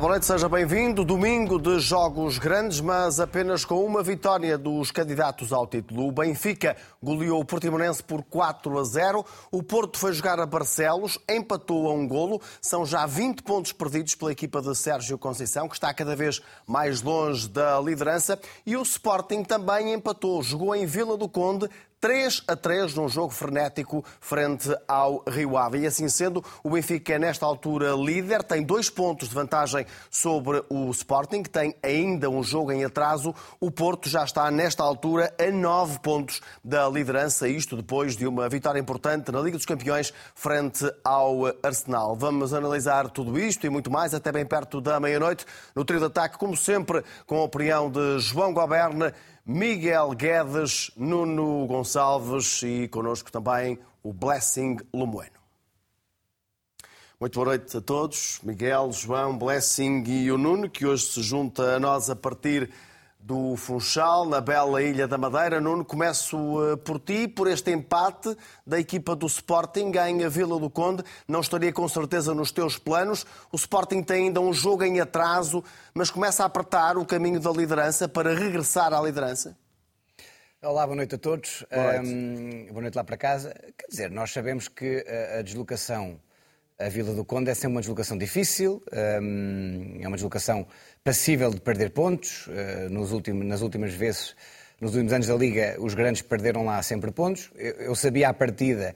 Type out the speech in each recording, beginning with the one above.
Boa noite, seja bem-vindo. Domingo de jogos grandes, mas apenas com uma vitória dos candidatos ao título. O Benfica goleou o Portimonense por 4 a 0. O Porto foi jogar a Barcelos, empatou a um golo. São já 20 pontos perdidos pela equipa de Sérgio Conceição, que está cada vez mais longe da liderança. E o Sporting também empatou. Jogou em Vila do Conde, 3 a 3 num jogo frenético frente ao Rio Ave. E assim sendo, o Benfica é nesta altura líder, tem dois pontos de vantagem sobre o Sporting, tem ainda um jogo em atraso. O Porto já está nesta altura a 9 pontos da liderança, isto depois de uma vitória importante na Liga dos Campeões frente ao Arsenal. Vamos analisar tudo isto e muito mais até bem perto da meia-noite no trio de ataque, como sempre, com a opinião de João Goberna Miguel Guedes, Nuno Gonçalves e connosco também o Blessing Lomoeno. Muito boa noite a todos. Miguel, João, Blessing e o Nuno, que hoje se junta a nós a partir do Funchal, na bela Ilha da Madeira. Nuno, começo eh, por ti, por este empate da equipa do Sporting em Vila do Conde. Não estaria com certeza nos teus planos. O Sporting tem ainda um jogo em atraso, mas começa a apertar o caminho da liderança para regressar à liderança. Olá, boa noite a todos. Boa noite, um, boa noite lá para casa. Quer dizer, nós sabemos que a deslocação a Vila do Conde é sempre uma deslocação difícil, hum, é uma deslocação passível de perder pontos. Eh, nos últimos, nas últimas vezes, nos últimos anos da Liga, os grandes perderam lá sempre pontos. Eu sabia à partida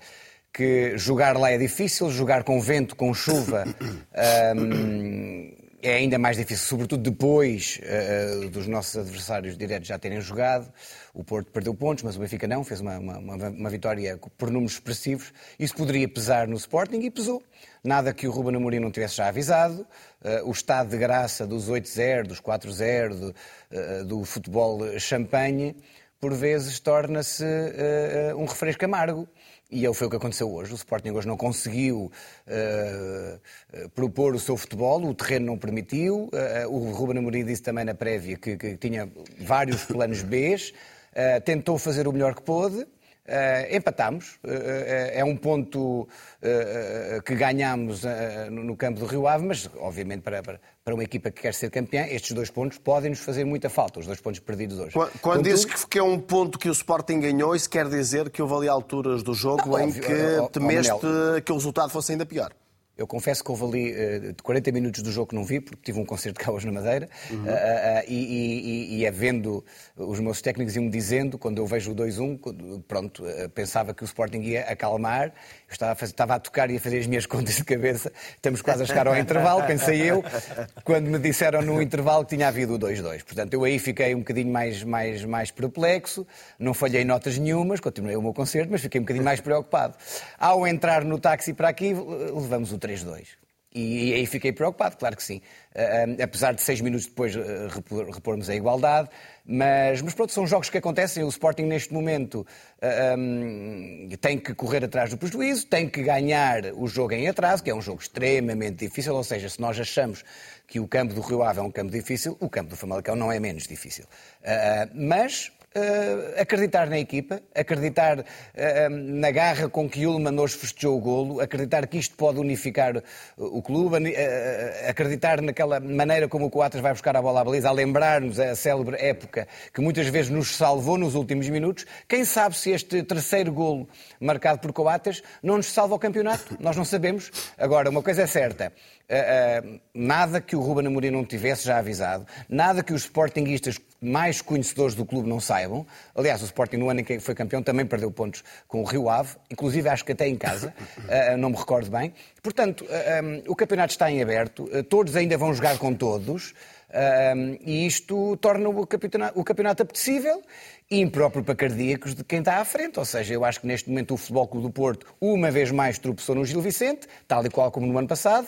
que jogar lá é difícil, jogar com vento, com chuva, hum, é ainda mais difícil, sobretudo depois uh, dos nossos adversários diretos já terem jogado. O Porto perdeu pontos, mas o Benfica não, fez uma, uma, uma, vitória por números expressivos. Isso poderia pesar no Sporting e pesou. Nada que o Ruben Amorim não tivesse já avisado. Uh, o estado de graça dos 8-0, dos 4-0, do, uh, do futebol champanhe, por vezes torna-se um refresco amargo. E foi o que aconteceu hoje. O Sporting hoje não conseguiu uh, propor o seu futebol, o terreno não permitiu. Uh, o Ruben Amorim disse também na prévia que, que tinha vários planos B, uh, tentou fazer o melhor que pôde. Uh, empatámos, uh, é um ponto que ganhamos no campo do Rio Ave, mas obviamente para, para, para, uma equipa que quer ser campeã, estes dois pontos podem nos fazer muita falta, os dois pontos perdidos hoje. Quando, quando dizes que é um ponto que o Sporting ganhou, isso quer dizer que houve ali alturas do jogo não, em óbvio, que temeste oh, que o resultado fosse ainda pior? Eu confesso que houve ali uh, 40 minutos do jogo que não vi, porque tive um concerto de Cabos na Madeira, uhum. uh, uh, e, e, e, é vendo, os meus técnicos iam-me dizendo, quando eu vejo o 2-1, pronto, pensava que o Sporting ia acalmar, eu estava a, fazer, estava a tocar e a fazer as minhas contas de cabeça, estamos quase a chegar ao intervalo, pensei eu, quando me disseram no intervalo que tinha havido o 2-2. Portanto, eu aí fiquei um bocadinho mais, mais, mais perplexo, não falhei notas nenhumas, continuei o meu concerto, mas fiquei um bocadinho mais preocupado. Ao entrar no táxi para aqui, levamos o 3-2. E aí fiquei preocupado, claro que sim. Uh, apesar de seis minutos depois uh, repormos a igualdade. Mas, mas pronto, são jogos que acontecem. O Sporting, neste momento, uh, um, tem que correr atrás do prejuízo, tem que ganhar o jogo em atraso, que é um jogo extremamente difícil. Ou seja, se nós achamos que o campo do Rio Ave é um campo difícil, o campo do Famalicão não é menos difícil. mas Uh, acreditar na equipa, acreditar uh, na garra com que Ullmann hoje festejou o golo, acreditar que isto pode unificar o clube, uh, acreditar naquela maneira como o Coates vai buscar a bola à baliza, a lembrar-nos a célebre época que muitas vezes nos salvou nos últimos minutos. Quem sabe se este terceiro golo marcado por Coates não nos salva o campeonato? Nós não sabemos. Agora, uma coisa é certa, nada que o Ruben Amorim não tivesse já avisado, nada que os sportinguistas mais conhecedores do clube não saibam. Aliás, o Sporting no ano em que foi campeão também perdeu pontos com o Rio Ave, inclusive acho que até em casa, uh, não me recordo bem. Portanto, um, o campeonato está em aberto, todos ainda vão jogar com todos. Um, e isto torna o campeonato, o campeonato apetecível e impróprio para cardíacos de quem está à frente. Ou seja, eu acho que neste momento o Futebol Clube do Porto, uma vez mais, tropeçou no Gil Vicente, tal e qual como no ano passado.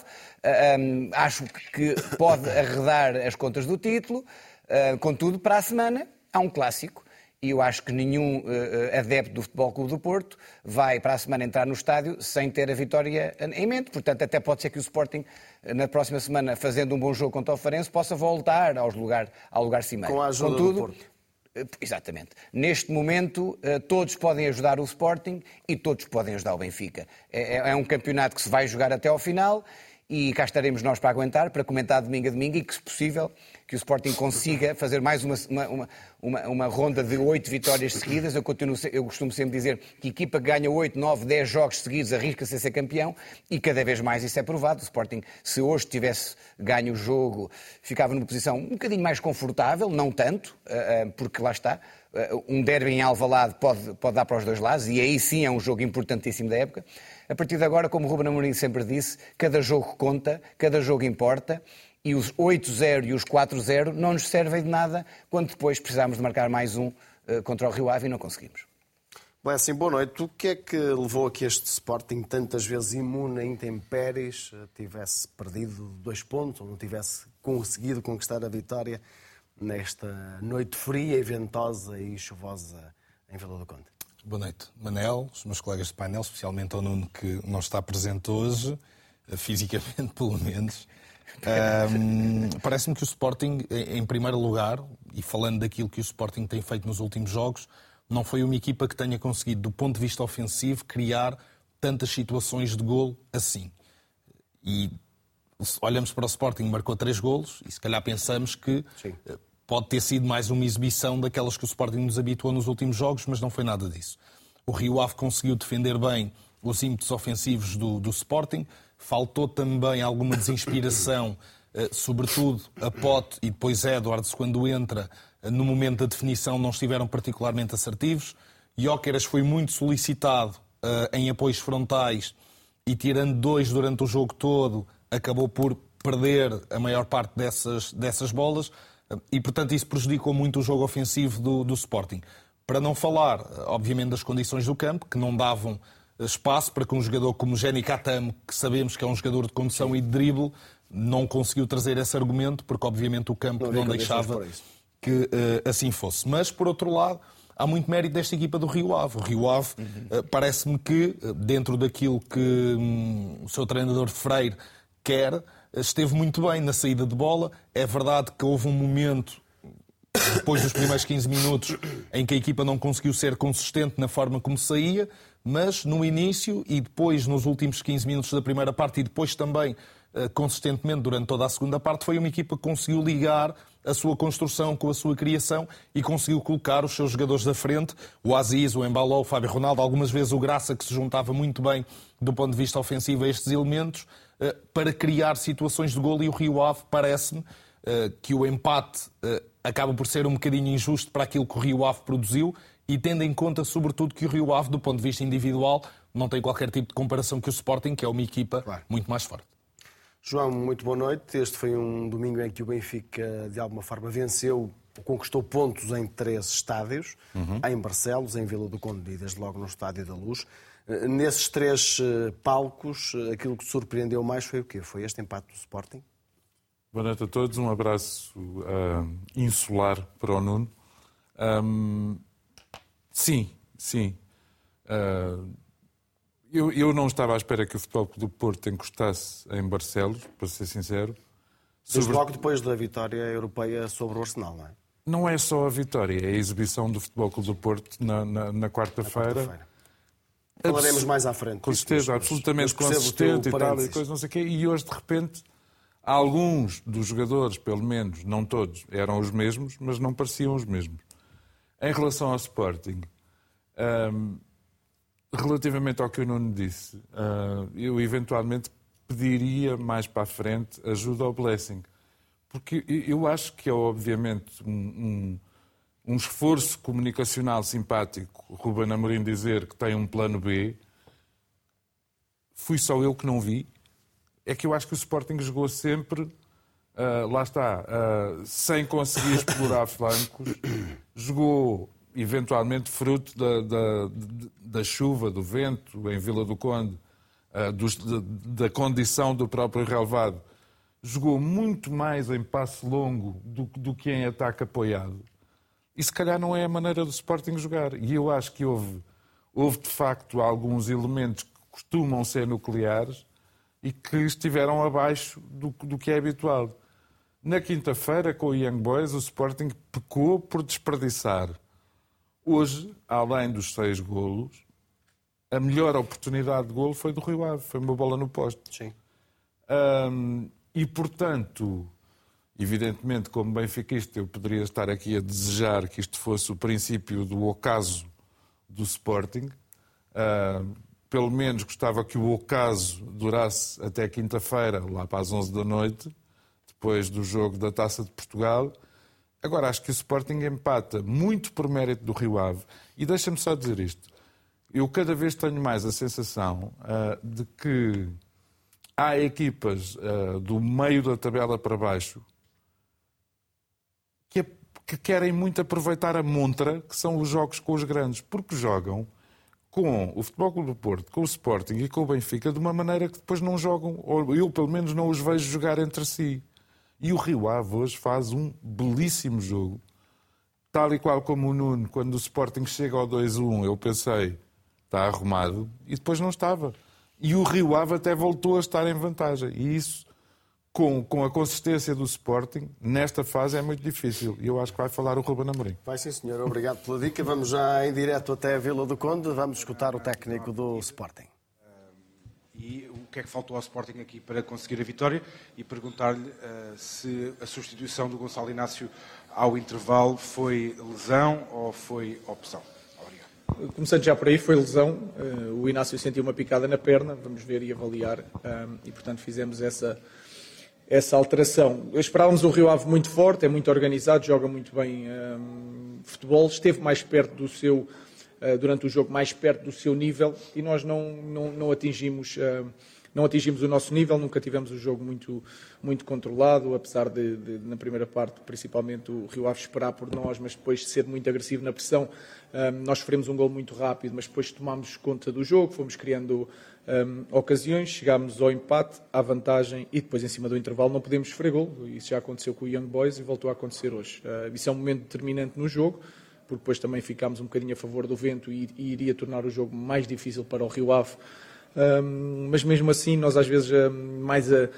Um, acho que pode arredar as contas do título. Uh, contudo, para a semana há um clássico e eu acho que nenhum uh, adepto do Futebol Clube do Porto vai para a semana entrar no estádio sem ter a vitória em mente. Portanto, até pode ser que o Sporting, na próxima semana, fazendo um bom jogo contra o Farense, possa voltar aos lugar, ao lugar cimeiro. Com a ajuda Contudo, do Porto. Exatamente. Neste momento, todos podem ajudar o Sporting e todos podem ajudar o Benfica. É, é, é um campeonato que se vai jogar até ao final e cá estaremos nós para aguentar, para comentar domingo a domingo e que, se possível, que o Sporting consiga fazer mais uma, uma, uma, uma ronda de oito vitórias seguidas. Eu, continuo, eu costumo sempre dizer que equipa que ganha oito, nove, dez jogos seguidos arrisca-se a ser campeão e cada vez mais isso é provado. O Sporting, se hoje tivesse ganho o jogo, ficava numa posição um bocadinho mais confortável, não tanto, eh, eh, porque lá está, eh, um derby em Alvalade pode, pode dar para os dois lados e aí sim é um jogo importantíssimo da época. A partir de agora, como Ruben Amorim sempre disse, cada jogo conta, cada jogo importa e os 8-0 e os 4-0 não nos servem de nada quando depois precisamos de marcar mais um uh, contra o Rio Ave e não conseguimos. Bom, assim, boa noite. O que é que levou a que este Sporting, tantas vezes imune a intempéries, tivesse perdido dois pontos ou não tivesse conseguido conquistar a vitória nesta noite fria e ventosa e chuvosa em Vila do Conde? Boa noite, Manel, os meus colegas de painel, especialmente ao Nuno que não está presente hoje, eh, fisicamente pelo menos. Um, Parece-me que o Sporting, em primeiro lugar, e falando daquilo que o Sporting tem feito nos últimos jogos, não foi uma equipa que tenha conseguido, do ponto de vista ofensivo, criar tantas situações de golo assim. E olhamos para o Sporting, marcou três golos, e se calhar pensamos que Sim. Pode ter sido mais uma exibição daquelas que o Sporting nos habituou nos últimos jogos, mas não foi nada disso. O Rio Ave conseguiu defender bem os ímpetos ofensivos do, do Sporting, faltou também alguma desinspiração, eh, sobretudo a Pote e depois Edwards, quando entra, eh, no momento da definição não estiveram particularmente assertivos. Jóqueras foi muito solicitado eh, em apoios frontais e tirando dois durante o jogo todo, acabou por perder a maior parte dessas, dessas bolas e, portanto, isso prejudicou muito o jogo ofensivo do, do Sporting. Para não falar, obviamente, das condições do campo, que não davam espaço para que um jogador como Jenny Katam, que sabemos que é um jogador de condução e de drible, não conseguiu trazer esse argumento, porque obviamente o campo não, não deixava que uh, assim fosse. Mas, por outro lado, há muito mérito desta equipa do Rio Ave. O Rio Ave uhum. uh, parece-me que, dentro daquilo que um, o seu treinador Freire quer, esteve muito bem na saída de bola. É verdade que houve um momento, depois dos primeiros 15 minutos, em que a equipa não conseguiu ser consistente na forma como saía, mas no início e depois nos últimos 15 minutos da primeira parte e depois também eh, consistentemente durante toda a segunda parte, foi uma equipa que conseguiu ligar a sua construção com a sua criação e conseguiu colocar os seus jogadores da frente, o Aziz, o Embaló, o Fábio Ronaldo, algumas vezes o Graça, que se juntava muito bem do ponto de vista ofensivo a estes elementos, para criar situações de golo e o Rio Ave parece-me eh, que o empate eh, acaba por ser um bocadinho injusto para aquilo que o Rio Ave produziu e tendo em conta, sobretudo, que o Rio Ave, do ponto de vista individual, não tem qualquer tipo de comparação que o Sporting, que é uma equipa claro. muito mais forte. João, muito boa noite. Este foi um domingo em que o Benfica, de alguma forma, venceu ou conquistou pontos em três estádios, uhum. em Barcelos, em Vila do Conde e desde logo no Estádio da Luz. Nesses três eh, palcos, eh, aquilo que surpreendeu mais foi o quê? Foi este empate do Sporting? Boa noite a todos, um abraço uh, insular para o Nuno. Um, sim, sim. Uh, eu, eu, não estava à espera que o Futebol do Porto encostasse em Barcelos, para ser sincero. Sobre... logo depois da vitória europeia sobre o Arsenal, não é? Não é só a vitória, é a exibição do Futebol Clube do Porto na, na, na quarta-feira. quarta Falaremos mais à frente. Com certeza, absolutamente consistente e tal, e coisa não sei o quê. E hoje, de repente, alguns dos jogadores, pelo menos, não todos, eram os mesmos, mas não pareciam os mesmos. Em relação ao Sporting, um, relativamente ao que o Nuno disse, uh, eu eventualmente pediria mais para a frente ajuda ao Blessing. Porque eu acho que é, obviamente, um, um esforço comunicacional simpático, Ruben Amorim dizer que tem um plano B, fui só eu que não vi. É que eu acho que o Sporting jogou sempre, uh, lá está, uh, sem conseguir explorar flancos, jogou eventualmente fruto da, da, da, chuva, do vento, em Vila do Conde, uh, dos, da, da condição do próprio relevado. Jogou muito mais em passe longo do, do que em ataque apoiado e se calhar não é a maneira do Sporting jogar. E eu acho que houve, houve de facto alguns elementos que costumam ser nucleares e que estiveram abaixo do, do que é habitual. Na quinta-feira, com o Young Boys, o Sporting pecou por desperdiçar. Hoje, além dos seis golos, a melhor oportunidade de golo foi do Rio Ave. Foi uma bola no poste. Sim. Um, e, portanto, evidentemente, como benfiquista, eu poderia estar aqui a desejar que isto fosse o princípio do ocaso do Sporting. Uh, pelo menos gostava que o ocaso durasse até quinta-feira, lá para as 11 da noite, depois do jogo da Taça de Portugal. Agora, acho que o Sporting empata muito por mérito do Rio Ave. E deixa-me só dizer isto. Eu cada vez tenho mais a sensação uh, de que há equipas uh, do meio da tabela para baixo que, que querem muito aproveitar a montra, que são os jogos com os grandes, porque jogam com o Futebol Clube do Porto, com o Sporting e com o Benfica de uma maneira que depois não jogam, ou eu pelo menos não os vejo jogar entre si. E o Rio Ave hoje faz um belíssimo jogo. Tal e qual como o Nuno, quando o Sporting chega ao 2-1, eu pensei, está arrumado, e depois não estava. E o Rio Ave até voltou a estar em vantagem. E isso, com, com a consistência do Sporting, nesta fase é muito difícil. E eu acho que vai falar o Ruben Amorim. Vai sim, senhor. Obrigado pela dica. Vamos já em direto até a Vila do Conde. Vamos escutar o técnico do Sporting e o que é que faltou ao Sporting aqui para conseguir a vitória e perguntar-lhe uh, se a substituição do Gonçalo Inácio ao intervalo foi lesão ou foi opção. Obrigado. Começando já por aí, foi lesão. Uh, o Inácio sentiu uma picada na perna, vamos ver e avaliar, um, eh, e portanto fizemos essa, essa alteração. Esperávamos um Rio Ave muito forte, é muito organizado, joga muito bem um, futebol, esteve mais perto do seu eh, durante o jogo mais perto do seu nível e nós não, não, não atingimos eh, não atingimos o nosso nível, nunca tivemos o jogo muito, muito controlado, apesar de, de, na primeira parte, principalmente o Rio Ave esperar por nós, mas depois ser muito agressivo na pressão. Um, nós sofremos um gol muito rápido, mas depois tomámos conta do jogo, fomos criando um, ocasiões, chegámos ao empate, à vantagem e depois em cima do intervalo não podemos sofrer gol. Isso já aconteceu com o Young Boys e voltou a acontecer hoje. Uh, isso é um momento determinante no jogo porque depois também ficámos um bocadinho a favor do vento e, e iria tornar o jogo mais difícil para o Rio Ave. Um, mas mesmo assim, nós às vezes um, mais a,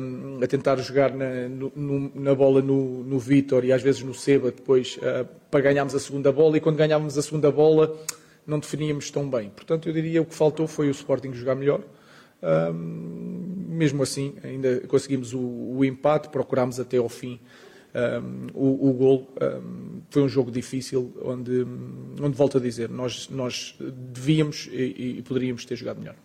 um, a, tentar jogar na, no, na bola no, no Vítor e às vezes no Seba depois uh, para ganharmos a segunda bola e quando ganhávamos a segunda bola não definíamos tão bem. Portanto, eu diria que o que faltou foi o Sporting jogar melhor. mesmo assim, ainda conseguimos o, o empate, procurámos até ao fim um, o, o gol um, foi um jogo difícil, onde, onde volto a dizer, nós, nós devíamos e, e poderíamos ter jogado melhor.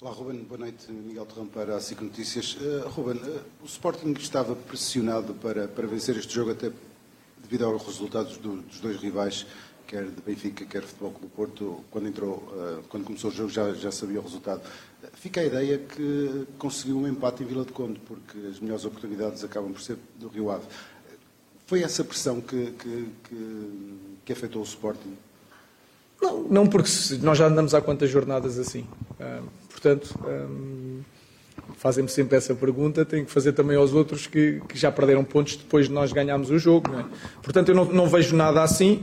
Olá, Ruben. Boa noite. Miguel Terrão para a SIC Notícias. Uh, Ruben, uh, o Sporting estava pressionado para, para vencer este jogo até devido aos resultados do, dos dois rivais, quer de Benfica, quer Futebol Clube Porto. Quando, entrou, uh, quando começou o jogo já, já sabia o resultado. Fica a ideia que conseguiu um empate em Vila de Conde, porque as melhores oportunidades acabam por ser do Rio Ave. Foi essa pressão que, que, que, que afetou o Sporting? Não, não, porque nós já andamos há quantas jornadas assim. Portanto, fazem-me sempre essa pergunta, tenho que fazer também aos outros que, que, já perderam pontos depois de nós ganharmos o jogo. É? Portanto, eu não, não, vejo nada assim.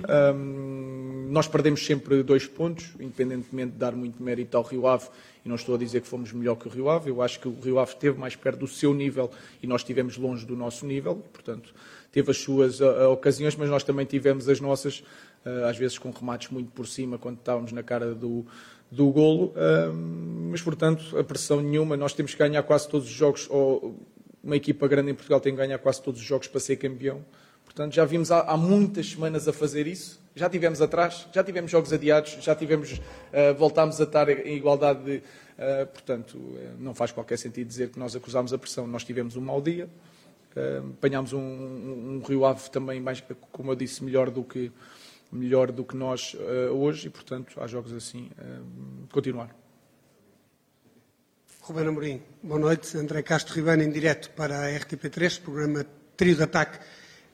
Nós perdemos sempre dois pontos, independentemente de dar muito mérito ao Rio Ave e não estou a dizer que fomos melhor que o Rio Ave, eu acho que o Rio Ave esteve mais perto do seu nível e nós estivemos longe do nosso nível, e, portanto, teve as suas uh, ocasiões, mas nós também tivemos as nossas, uh, às vezes com remates muito por cima, quando estávamos na cara do, do golo, mas, portanto, a pressão nenhuma, nós temos que ganhar quase todos os jogos, ou uma equipa grande em Portugal tem que ganhar quase todos os jogos para ser campeão, Portanto, já vimos há, há, muitas semanas a fazer isso. Já tivemos atrás, já tivemos jogos adiados, já tivemos, uh, voltámos a estar em igualdade de. Uh, portanto, uh, não faz qualquer sentido dizer que nós acusámos a pressão. Nós tivemos um mau dia, apanhámos um, um, um, Rio Ave também, mais, como eu disse, melhor do que, melhor do que nós hoje e, portanto, há jogos assim. continuar. Ruben Amorim, boa noite. André Castro Ribeiro, em direto para a RTP3, programa Trio de Ataque.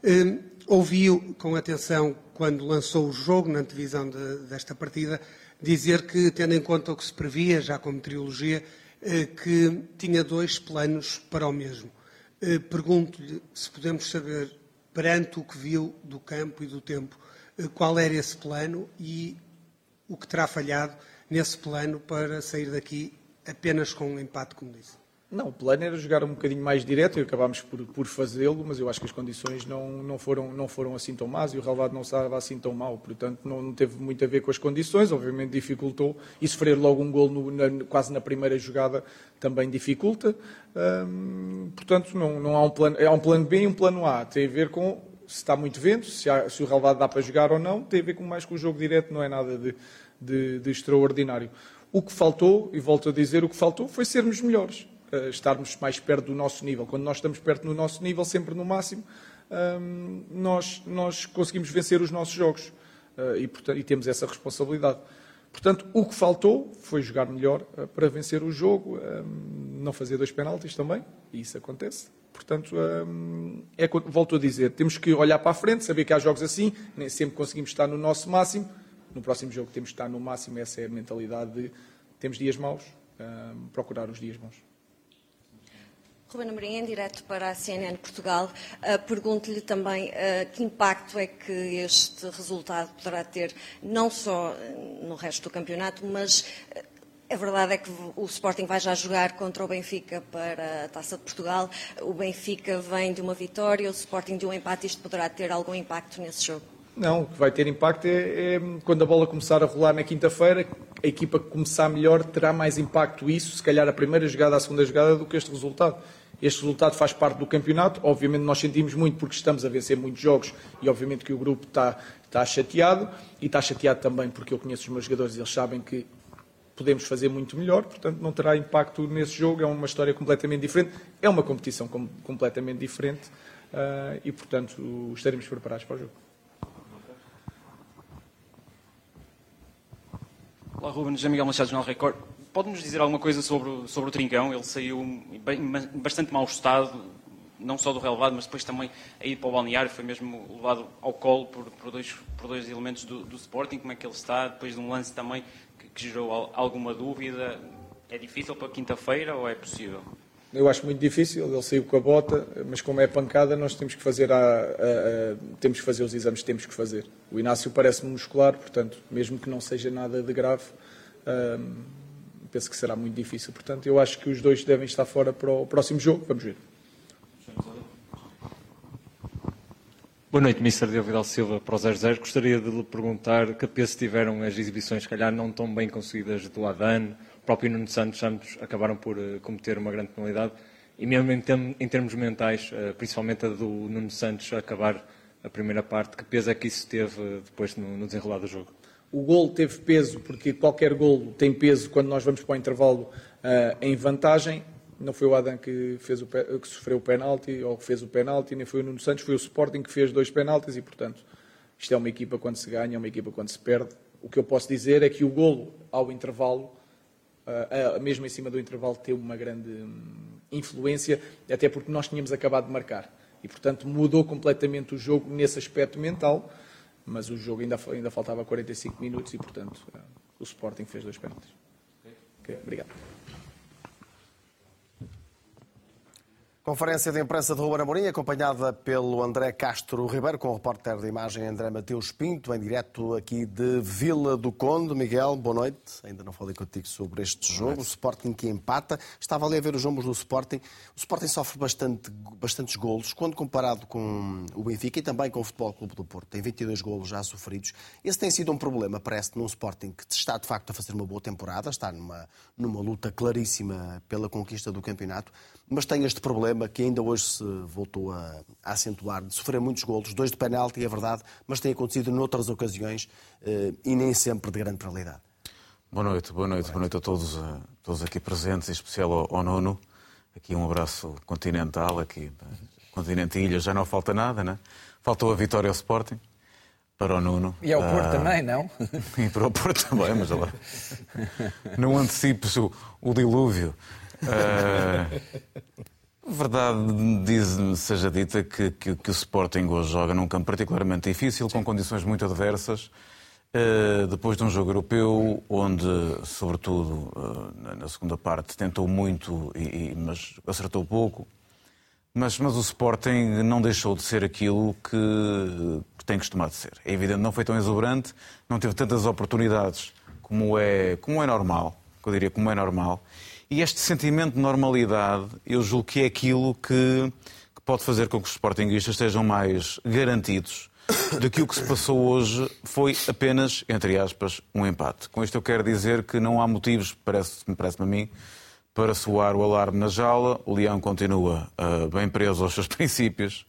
Hum, ouviu com atenção, quando lançou o jogo, na antevisão de, desta partida, dizer que, tendo em conta o que se previa, já como trilogia, eh, que tinha dois planos para o mesmo. Eh, pergunto-lhe se podemos saber, perante o que viu do campo e do tempo, eh, qual era esse plano e o que terá falhado nesse plano para sair daqui apenas com um empate, como disse. Não, o plano era jogar um bocadinho mais direto e acabámos por, por fazê-lo, mas eu acho que as condições não, não, foram, não foram assim tão más e o relevado não estava assim tão mal, portanto não, não, teve muito a ver com as condições, obviamente dificultou. E sofrer logo um gol no, na, quase na primeira jogada também dificulta, hum, portanto não, não há um plano, há um plano B e um plano A, tem a ver com se está muito vento, se, há, se o relevado dá para jogar ou não, tem a ver com mais com o jogo direto, não é nada de, de, de extraordinário. O que faltou, e volto a dizer, o que faltou foi sermos melhores uh, estarmos mais perto do nosso nível. Quando nós estamos perto do nosso nível, sempre no máximo, um, nós, nós conseguimos vencer os nossos jogos uh, e, portanto, e, temos essa responsabilidade. Portanto, o que faltou foi jogar melhor uh, para vencer o jogo, um, não fazer dois penaltis também, e isso acontece. Portanto, um, é, volto a dizer, temos que olhar para a frente, saber que há jogos assim, nem sempre conseguimos estar no nosso máximo. No próximo jogo temos que estar no máximo, essa é a mentalidade de temos dias maus, procurar os dias bons. Ruben Amorim, em direto para a CNN Portugal, uh, pergunto-lhe também uh, que impacto é que este resultado poderá ter, não só no resto do campeonato, mas uh, a verdade é que o Sporting vai já jogar contra o Benfica para a Taça de Portugal. O Benfica vem de uma vitória, o Sporting de um empate. Isto poderá ter algum impacto nesse jogo? Não, o que vai ter impacto é, é quando a bola começar a rolar na quinta-feira, a equipa que começar melhor terá mais impacto isso, se calhar a primeira jogada, a segunda jogada, do que este resultado. Este resultado faz parte do campeonato. Obviamente nós sentimos muito porque estamos a vencer muitos jogos e obviamente que o grupo está, está chateado e está chateado também porque eu conheço os meus jogadores e eles sabem que podemos fazer muito melhor, portanto não terá impacto nesse jogo, é uma história completamente diferente, é uma competição com, completamente diferente uh, e portanto estaremos preparados para o jogo. Olá Ruben, José Miguel Machado, Jornal Record. Pode-nos dizer alguma coisa sobre, sobre o Trincão? Ele saiu em bastante mau estado, não só do relevado, mas depois também a ir para o balneário, foi mesmo levado ao colo por, por, dois, por dois elementos do, do, Sporting, como é que ele está, depois de um lance também que, que gerou alguma dúvida. É difícil para quinta-feira ou é possível? Eu acho muito difícil, ele saiu com a bota, mas como é pancada, nós temos que fazer, a, a, a, temos que fazer os exames que temos que fazer. O Inácio parece-me muscular, portanto, mesmo que não seja nada de grave, penso que será muito difícil. Portanto, eu acho que os dois devem estar fora para o próximo jogo. Vamos ver. Boa noite, Mr. Diogo Vidal Silva, para o 00. Gostaria de lhe perguntar que peso tiveram as exibições, se calhar não tão bem conseguidas do Adan, o próprio Nuno Santos, ambos acabaram por uh, cometer uma grande penalidade, e mesmo em, term em termos mentais, uh, principalmente a do Nuno Santos acabar a primeira parte, que peso é que isso teve uh, depois no desenrolar do jogo? O gol teve peso, porque qualquer gol tem peso quando nós vamos para o intervalo uh, em vantagem. Não foi o Adam que, fez o, que sofreu o penalti ou que fez o penalti, nem foi o Nuno Santos, foi o Sporting que fez dois penaltis e, portanto, isto é uma equipa quando se ganha, é uma equipa quando se perde. O que eu posso dizer é que o golo ao intervalo, uh, uh, mesmo em cima do intervalo, teve uma grande um, influência, até porque nós tínhamos acabado de marcar. E, portanto, mudou completamente o jogo nesse aspecto mental mas o jogo ainda, ainda faltava 45 minutos e, portanto, eh, o Sporting fez dois pênaltis. Okay, obrigado. Conferência de imprensa de Ruben Amorim, acompanhada pelo André Castro Ribeiro, com o repórter de imagem André Mateus Pinto, em direto aqui de Vila do Conde. Miguel, boa noite. Ainda não falei contigo sobre este jogo. O Sporting que empata. Estava ali a ver os jogos do Sporting. O Sporting sofre bastante, bastantes golos, quando comparado com o Benfica e também com o Futebol Clube do Porto. Tem 22 golos já sofridos. Esse tem sido um problema, parece, num Sporting que está, de facto, a fazer uma boa temporada, está numa, numa luta claríssima pela conquista do campeonato, mas tem este problema que ainda hoje se voltou a, a acentuar, de sofrer muitos golos, dois de penalti, é verdade, mas tem acontecido noutras ocasiões eh, e nem sempre de grande probabilidade. Boa noite, boa noite, boa noite a todos, a todos aqui presentes, em especial ao, ao Nuno. Aqui um abraço continental, aqui, continente e ilha já não falta nada, né? Faltou a vitória ao Sporting para o Nuno. E ao Porto uh, também, não? E para o Porto também, mas lá. Não antecipes o, o dilúvio. Uh, verdade diz seja dita que, que, que, o Sporting hoje joga num campo particularmente difícil, com condições muito adversas, uh, depois de um jogo europeu onde, sobretudo uh, na segunda parte, tentou muito, e, e, mas acertou pouco. Mas, mas o Sporting não deixou de ser aquilo que, que tem costumado ser. É evidente, não foi tão exuberante, não teve tantas oportunidades como é, como é normal, eu diria como é normal. E este sentimento de normalidade, eu julgo que é aquilo que, que pode fazer com que os sportinguistas estejam mais garantidos de que o que se passou hoje foi apenas, entre aspas, um empate. Com isto eu quero dizer que não há motivos, parece-me parece a mim, para soar o alarme na jaula. O Leão continua uh, bem preso aos seus princípios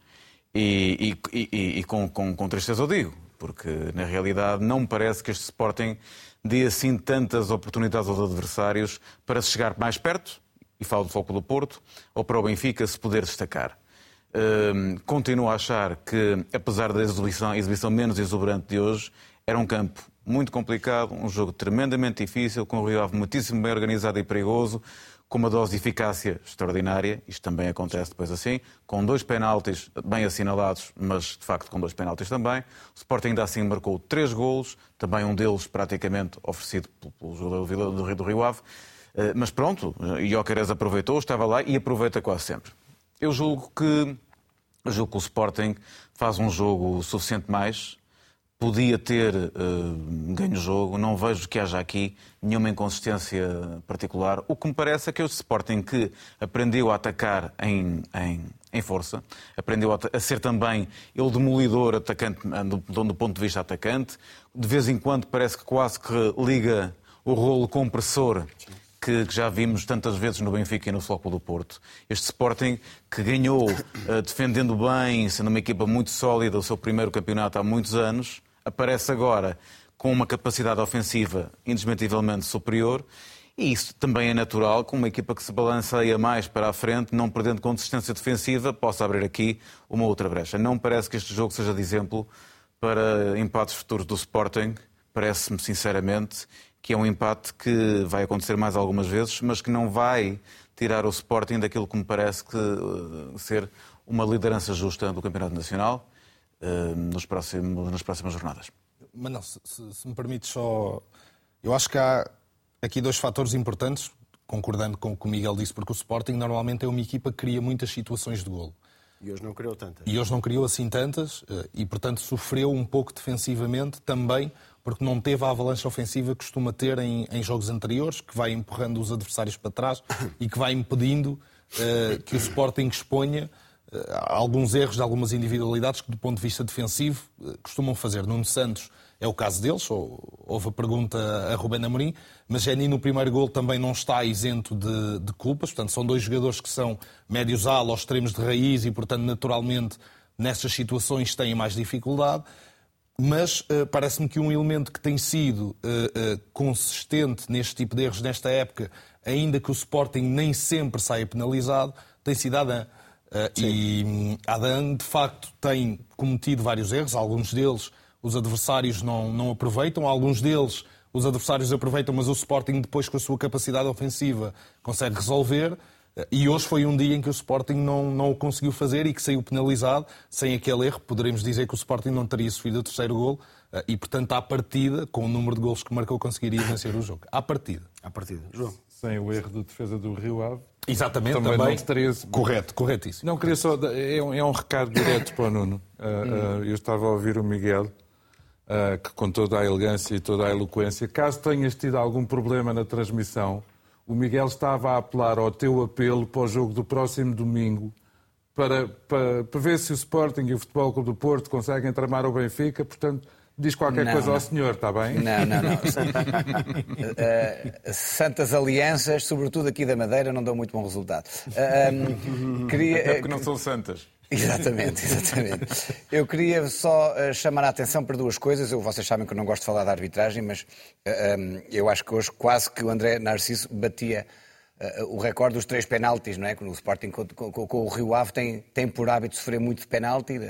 e, e, e, e com, com, com, tristeza eu digo, porque na realidade não me parece que este Sporting dê assim tantas oportunidades aos adversários para se chegar mais perto, e falo do Foco do Porto, ou para o Benfica se poder destacar. Uh, continuo a achar que, apesar da exibição, exibição menos exuberante de hoje, era um campo muito complicado, um jogo tremendamente difícil, com um Rio Ave muitíssimo bem organizado e perigoso, com uma dose de eficácia extraordinária, isto também acontece depois assim, com dois penaltis bem assinalados, mas de facto com dois penaltis também. O Sporting ainda assim marcou três golos, também um deles praticamente oferecido pelo jogador do Rio Ave. Eh, mas pronto, Jóqueres aproveitou, estava lá e aproveita quase sempre. Eu julgo que, julgo que o Sporting faz um jogo suficiente mais podia ter uh, ganho jogo. Não vejo que haja aqui nenhuma inconsistência particular. O que me parece é que o Sporting que aprendeu a atacar em, em, em força, aprendeu a, a, ser também ele demolidor atacante do, do, ponto de vista atacante. De vez em quando parece que quase que liga o rolo compressor que, já vimos tantas vezes no Benfica e no Flóculo do Porto. Este Sporting que ganhou uh, defendendo bem, sendo uma equipa muito sólida, o seu primeiro campeonato há muitos anos, aparece agora com uma capacidade ofensiva indesmentivelmente superior. E isso também é natural, com uma equipa que se balanceia mais para a frente, não perdendo consistência defensiva, possa abrir aqui uma outra brecha. Não parece que este jogo seja de exemplo para empates futuros do Sporting. Parece-me, sinceramente, que é um empate que vai acontecer mais algumas vezes, mas que não vai tirar o Sporting daquilo que me parece que, uh, ser uma liderança justa do Campeonato Nacional nos próximos, nas próximas jornadas. Mas não, se, se, me permite só. Eu acho que há aqui dois fatores importantes, concordando com o que o Miguel disse, porque o Sporting normalmente é uma equipa que cria muitas situações de golo. E hoje não criou tantas. E hoje não criou assim tantas eh, e, portanto, sofreu um pouco defensivamente também porque não teve a avalanche ofensiva que costuma ter em, em jogos anteriores, que vai empurrando os adversários para trás e que vai impedindo uh, que o Sporting exponha uh, alguns erros de algumas individualidades que, do ponto de vista defensivo, uh, costumam fazer. Nuno Santos é o caso deles, houve a pergunta a Rubén Amorim, mas Jenny no primeiro gol também não está isento de, de culpas, portanto são dois jogadores que são médios ala aos extremos de raiz e, portanto, naturalmente, nessas situações têm mais dificuldade. Mas uh, parece-me que um elemento que tem sido uh, uh, consistente neste tipo de erros nesta época, ainda que o Sporting nem sempre saia penalizado, tem sido Adam. e um, Adam, de facto, tem cometido vários erros, alguns deles os adversários não, não aproveitam, alguns deles os adversários aproveitam, mas o Sporting, depois com a sua capacidade ofensiva, consegue resolver. E hoje foi um dia em que o Sporting não, não o conseguiu fazer e que saiu penalizado. Sem aquele erro, poderemos dizer que o Sporting não teria sofrido o terceiro gol eh, e, portanto, à partida, com o número de gols que marcou, conseguiria vencer o jogo. À partida. À partida. João. Sem o erro de defesa do Rio Ave. Exatamente, também. também teria... Correto, corretíssimo. Não, queria só. É um, é um recado direto para o Nuno. Uh, uh, eu estava a ouvir o Miguel. Uh, que com toda a elegância e toda a eloquência, caso tenhas tido algum problema na transmissão, o Miguel estava a apelar ao teu apelo para o jogo do próximo domingo, para, para, para ver se o Sporting e o Futebol Clube do Porto conseguem tramar o Benfica, portanto, diz qualquer não, coisa não. ao senhor, está bem? Não, não, não. uh, santas alianças, sobretudo aqui da Madeira, não dão muito bom resultado. Uh, um, queria, Até porque não são santas. Exatamente, exatamente. Eu queria só uh, chamar a atenção para duas coisas. Eu, vocês sabem que eu não gosto de falar da arbitragem, mas uh, eh, um, eu acho que hoje quase que o André Narciso batia uh, o recorde dos três penaltis, não é? Que no Sporting com, com, com, o Rio Ave tem, tem por hábito sofrer muito de penalti.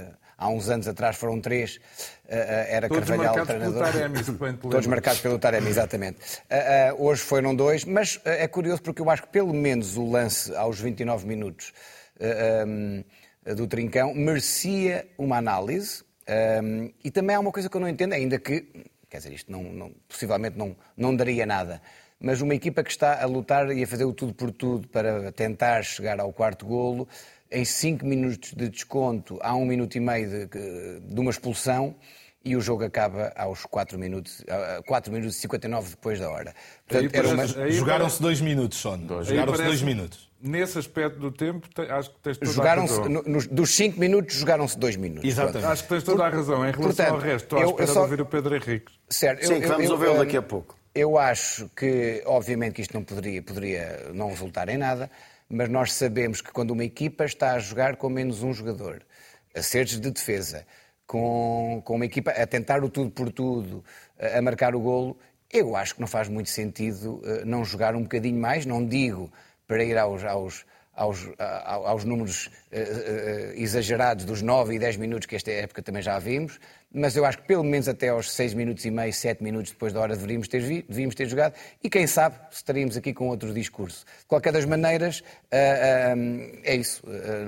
Há uns anos atrás foram três. era Todos Carvalhal o treinador. Taremi, Todos marcados pelo Taremi, exatamente. hoje foram dois, mas é curioso porque eu acho que pelo menos o lance aos 29 minutos. Um, do Trincão merecia uma análise. Um, e também há uma coisa que eu não entendo, ainda que, quer dizer, isto não, não, possivelmente não, não daria nada, mas uma equipa que está a lutar e a fazer o tudo por tudo para tentar chegar ao quarto golo, em 5 minutos de desconto, há um minuto e meio de, de uma expulsão, e o jogo acaba aos 4 minutos, 4 minutos e 59 depois da hora. Portanto, uma... Jogaram-se 2 minutos só. Jogaram-se 2 minutos. Nesse aspecto do tempo, acho que tens toda jogaram-se, a razão. Nos, dos 5 minutos, jogaram-se 2 minutos. Exatamente. Acho que tens toda a razão. Em relação Portanto, ao resto, estou à espera só... de ouvir o Pedro Henrique. Certo. Sim, eu, vamos ouvi-lo daqui a pouco. Eu acho que, obviamente, que isto não poderia, poderia não resultar em nada, mas nós sabemos que quando uma equipa está a jogar com menos um jogador, a seres de defesa, com, com uma equipa a tentar o tudo por tudo, a marcar o golo, eu acho que não faz muito sentido uh, não jogar um bocadinho mais, não digo para ir aos, aos, aos, aos números uh, uh, exagerados dos 9 e 10 minutos que esta época também já vimos, mas eu acho que pelo menos até aos 6 minutos e meio, 7 minutos depois da hora deveríamos ter, deveríamos ter jogado e quem sabe estaríamos aqui com outro discurso. De qualquer das maneiras, é isso.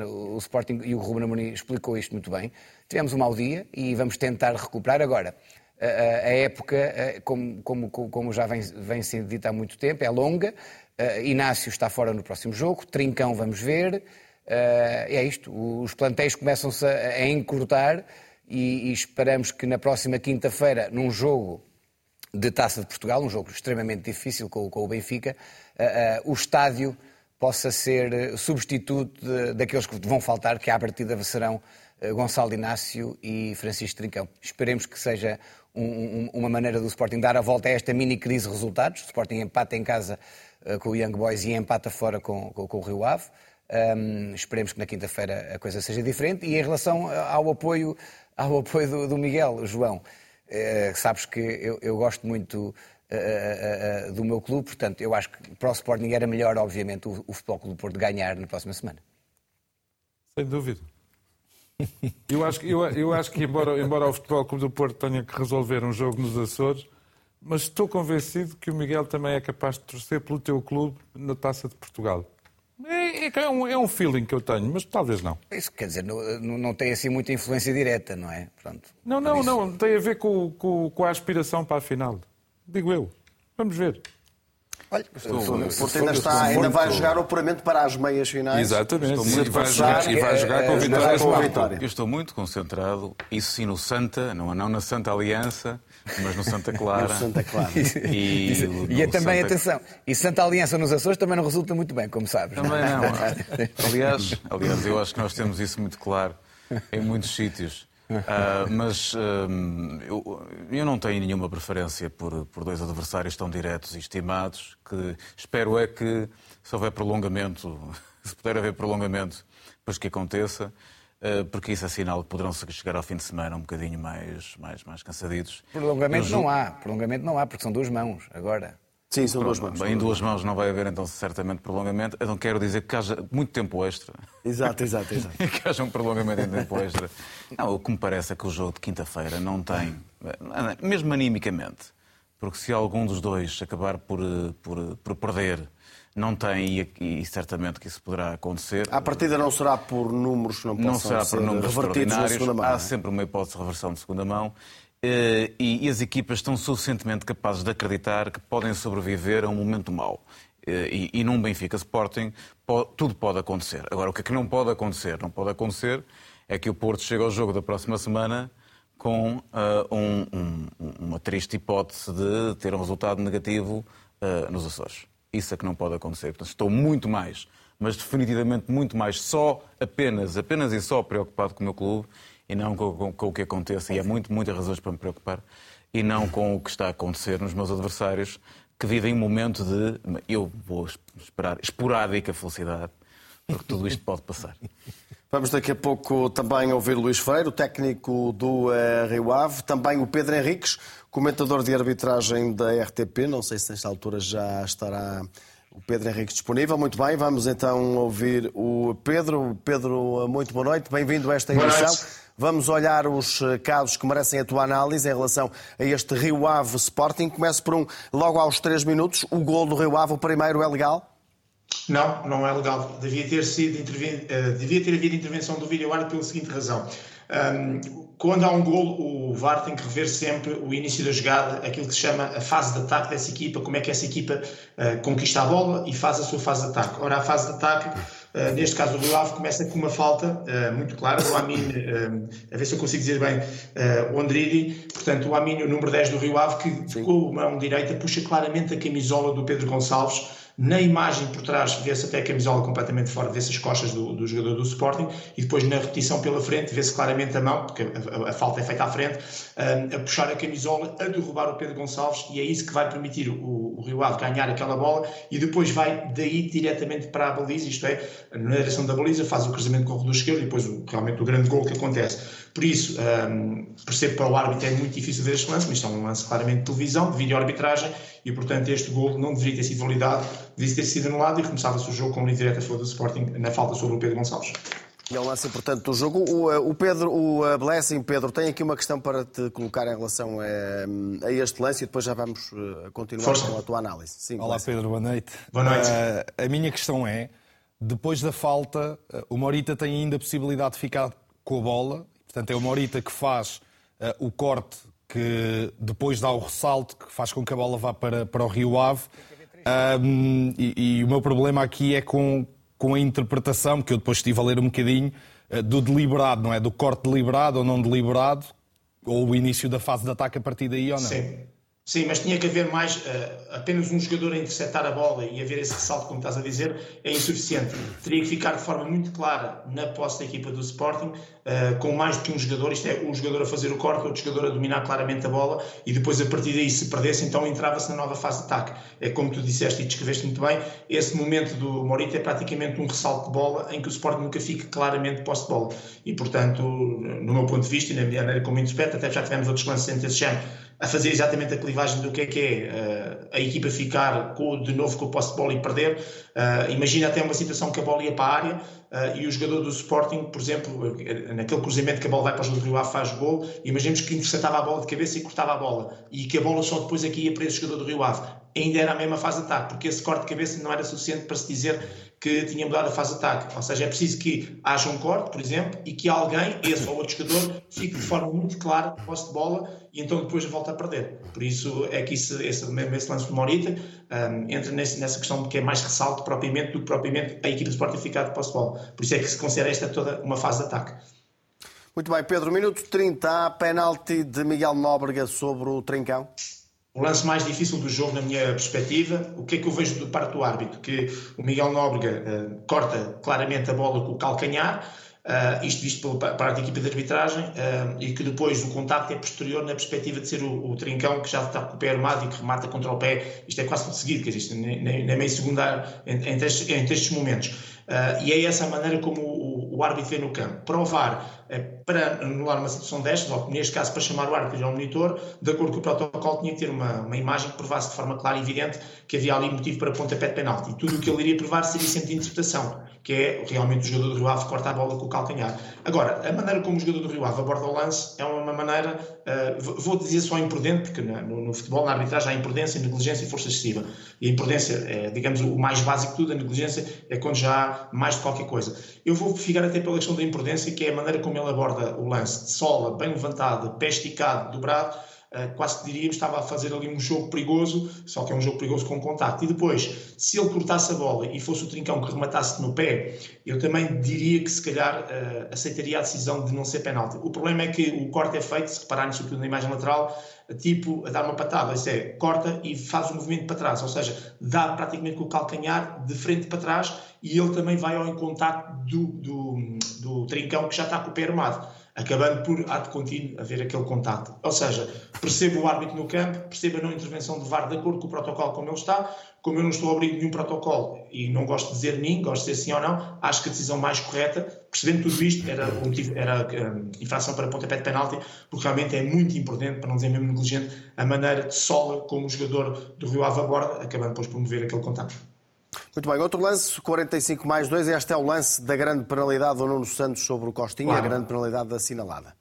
o Sporting e o Ruben Amorim explicou isto muito bem. Tivemos um mau dia e vamos tentar recuperar. Agora, a, época, como, como, como já vem, vem sendo dito há muito tempo, é longa. Inácio está fora no próximo jogo, Trincão vamos ver. é isto, os plantéis começam-se a, encurtar e, e esperamos que na próxima quinta-feira, num jogo de Taça de Portugal, um jogo extremamente difícil com, com o Benfica, uh, uh, o estádio possa ser substituto de, daqueles que vão faltar, que à partida serão eh, Gonçalo Inácio e Francisco Trincão. Esperemos que seja um, um, uma maneira do Sporting dar a volta a esta mini crise de resultados. O Sporting empata em casa uh, com o Young Boys e empata fora com, com, com o Rio Ave. Um, esperemos que na quinta-feira a coisa seja diferente. E em relação ao apoio, ao apoio do, do Miguel, João, uh, sabes que eu, eu gosto muito do meu clube, portanto, eu acho que para o Sporting era melhor, obviamente, o, o Futebol Clube do Porto ganhar na próxima semana. Sem dúvida. Eu acho, eu, eu acho que, embora, embora o Futebol Clube do Porto tenha que resolver um jogo nos Açores, mas estou convencido que o Miguel também é capaz de torcer pelo teu clube na Taça de Portugal. É, é, é, um, é um feeling que eu tenho, mas talvez não. Isso quer dizer, não, não tem assim muita influência direta, não é? Pronto, não, não, isso... não. Tem a ver com, com, com a aspiração para a final. Digo eu. Vamos ver. Olha, o Porto ainda, está, ainda vai jogar o puramente para as meias finais. Exatamente. E vai, jogar, e vai jogar com, vitória. com vitória. Eu estou muito concentrado, isso sim no Santa, não, não na Santa Aliança, mas no Santa Clara. no Santa Clara. E, e, e também, Santa... atenção, e Santa Aliança nos Açores também não resulta muito bem, como sabes. Também não. não. aliás, aliás, eu acho que nós temos isso muito claro em muitos sítios. Uh, mas uh, eu, eu, não tenho nenhuma preferência por, por dois adversários tão diretos e estimados que espero é que se houver prolongamento, se puder haver prolongamento, depois que aconteça, porque isso é sinal que poderão chegar ao fim de semana um bocadinho mais, mais, mais cansaditos. Prolongamento não há, prolongamento não há, porque são duas mãos agora. Sim, são duas mãos. Em duas mãos não vai haver, então, certamente prolongamento. Eu não quero dizer que haja muito tempo extra. Exato, exato, exato. que haja um prolongamento em tempo extra. Não, o que me parece é que o jogo de quinta-feira não tem, mesmo animicamente, porque se algum dos dois acabar por, por, por perder, não tem, e, e, certamente que isso poderá acontecer. A partida não será por números não Não será por números extraordinários. Mão, Há é? sempre uma hipótese de reversão de segunda mão. Eh, e, as equipas estão suficientemente capazes de acreditar que podem sobreviver a um momento mau. Eh, e, e num Benfica Sporting tudo pode acontecer. Agora, o que é que não pode acontecer? Não pode acontecer é que o Porto chegue ao jogo da próxima semana com uh, um, um, uma triste hipótese de ter um resultado negativo uh, nos Açores. Isso é que não pode acontecer. Portanto, estou muito mais, mas definitivamente muito mais, só, apenas, apenas e só preocupado com o meu clube e não com, com, com o que aconteça, e há muito, muitas razões para me preocupar, e não com o que está a acontecer nos meus adversários, que vivem um momento de, eu vou esperar, esporádica felicidade, porque tudo isto pode passar. Vamos daqui a pouco também ouvir Luís Freire, o técnico do uh, Rio Ave, também o Pedro Henriques, comentador de arbitragem da RTP. Não sei se nesta altura já estará o Pedro Henriques disponível. Muito bem, vamos então ouvir o Pedro. Pedro, muito boa noite, bem-vindo a esta emissão. Vamos olhar os eh, casos que merecem a tua análise em relação a este Rio Ave Sporting. Começo por um, logo aos 3 minutos, o gol do Rio Ave, o primeiro, é legal? Não, não é legal. Devia ter, sido uh, devia ter havido intervenção do vídeo pela seguinte razão. Um, quando há um gol, o VAR tem que rever sempre o início da jogada, aquilo que se chama a fase de ataque dessa equipa, como é que essa equipa uh, conquista a bola e faz a sua fase de ataque. Ora, a fase de ataque Uh, neste caso, o Rio Ave começa com uma falta uh, muito clara do Amin, uh, a ver se eu consigo dizer bem, o Andridi. Portanto, o Amin, o número 10 do Rio Ave, que com a mão direita puxa claramente a camisola do Pedro Gonçalves na imagem por trás vê-se até a camisola completamente fora, vê-se as costas do, do, jogador do Sporting e depois na repetição pela frente vê-se claramente a mão, porque a, a, a, falta é feita à frente, a, a puxar a camisola, a derrubar o Pedro Gonçalves e é isso que vai permitir o, o Rio Ave ganhar aquela bola e depois vai daí diretamente para a baliza, isto é, na direção da baliza, faz o cruzamento com o corredor esquerdo e depois o, realmente o grande gol que acontece. Por isso, um, percebo que para o árbitro é muito difícil ver este lance, mas isto é um lance claramente de televisão, de vídeo-arbitragem, e portanto este gol não deveria ter sido validado, deveria ter sido anulado e começava-se o jogo com uma direta a favor do Sporting na falta sobre o Pedro Gonçalves. E é um lance importante do jogo. O, eh, o Pedro, o eh, Blessing, Pedro, tem aqui uma questão para te colocar em relação a, a este lance e depois já vamos eh, continuar Força. com a tua análise. Sim, Olá Blessing. Pedro, boa noite. Boa noite. Uh, a minha questão é, depois da falta, o Morita tem ainda a possibilidade de ficar com a bola Portanto, é o Morita que faz uh, o corte que depois dá o ressalto que faz com que a bola vá para, para o Rio Ave. Um, e, e, o meu problema aqui é com, com a interpretação, que eu depois estive a ler um bocadinho, uh, do deliberado, não é? Do corte deliberado ou não deliberado, ou o início da fase de ataque a partir daí ou não. Sim. Sim, mas tinha que haver mais, uh, apenas um jogador a interceptar a bola e haver esse ressalto, como estás a dizer, é insuficiente. Teria que ficar de forma muito clara na posse da equipa do Sporting, uh, com mais do que um jogador, isto é, um jogador a fazer o corte, outro jogador a dominar claramente a bola e depois a partir daí, se perdesse, então entrava-se na nova fase de ataque. É como tu disseste e descreveste muito bem, esse momento do Morita é praticamente um ressalto de bola em que o Sporting nunca fica claramente posse de bola. E, portanto, no meu ponto de vista e na maneira como interpreto, até já tivemos outros lances entre esse género, a fazer exatamente a clivagem do que é que é uh, a equipa ficar com, de novo com o posse de bola e perder. Uh, imagina até uma situação que a bola ia para a área uh, e o jogador do Sporting, por exemplo, naquele cruzamento que a bola vai para o do Rio Ave faz gol, imaginemos que interceptava a bola de cabeça e cortava a bola e que a bola só depois aqui ia para esse jogador do Rio Ave. Ainda era a mesma fase de ataque, porque esse corte de cabeça não era suficiente para se dizer que tinha mudado a fase de ataque. Ou seja, é preciso que haja um corte, por exemplo, e que alguém, esse ou outro jogador, fique de forma muito clara posse de bola e então depois volta a perder. Por isso é que isso, esse, esse lance do Morita um, entra nesse, nessa questão de que é mais ressalto propriamente do que propriamente a equipe de Sporting ficar de posse de bola. Por isso é que se considera esta toda uma fase de ataque. Muito bem, Pedro, minuto 30, penalti de Miguel Nóbrega sobre o Trincão o lance mais difícil do jogo, na minha perspectiva, o que é que eu vejo do parte do árbitro? Que o Miguel Nóbrega uh, corta claramente a bola com o calcanhar, uh, isto visto pela parte da equipa de arbitragem, uh, e que depois o contacto é posterior na perspectiva de ser o, o, trincão que já está com o pé armado e que remata contra o pé. Isto é quase tudo seguido, que existe nem, nem, meio segundo entre, entre estes momentos. e é essa a maneira como o, o árbitro vê no campo. Provar é para anular uma situação destas, ou neste caso para chamar o árbitro ao monitor, de acordo com o protocolo, tinha que ter uma, uma imagem que provasse de forma clara e evidente que havia ali motivo para pontapé de penalti. E tudo o que ele iria provar seria sempre de interpretação, que é realmente o jogador do Rio Ave corta a bola com o calcanhar. Agora, a maneira como o jogador do Rio Ave aborda o lance é uma maneira, uh, vou dizer só imprudente, porque no, no, futebol, na arbitragem, há imprudência, negligência e força excessiva. E a imprudência é, digamos, o mais básico de tudo, a negligência é quando já há mais de qualquer coisa. Eu vou ficar até pela questão da imprudência, que é a maneira como ele aborda o lance. De sola, bem levantada, pé esticado, dobrado, quase que diríamos estava a fazer ali um jogo perigoso, só que é um jogo perigoso com contacto. E depois, se ele cortasse a bola e fosse o trincão que rematasse no pé, eu também diria que se calhar uh, aceitaria a decisão de não ser penalti. O problema é que o corte é feito, se repararem sobretudo na imagem lateral, tipo a dar uma patada, isso é, corta e faz um movimento para trás, ou seja, dá praticamente com o calcanhar de frente para trás e ele também vai ao contacto do, do, do trincão que já está com o pé armado acabando por, ato contínuo, haver aquele contacto. Ou seja, percebo o árbitro no campo, percebo a não intervenção de VAR de acordo com o protocolo como ele está, como eu não estou a abrir nenhum protocolo e não gosto de dizer nem, gosto de dizer sim ou não, acho que a decisão mais correta, percebendo tudo isto, era, motivo, era um, infração para pontapé de penalti, porque realmente é muito importante, para não dizer mesmo negligente, a maneira de sola como o jogador do Rio Ave aborda, acabando depois por mover aquele contacto. Muito bem, outro lance, 45 mais 2, este é o lance da grande penalidade do Nuno Santos sobre o Costinha, claro. a grande penalidade assinalada.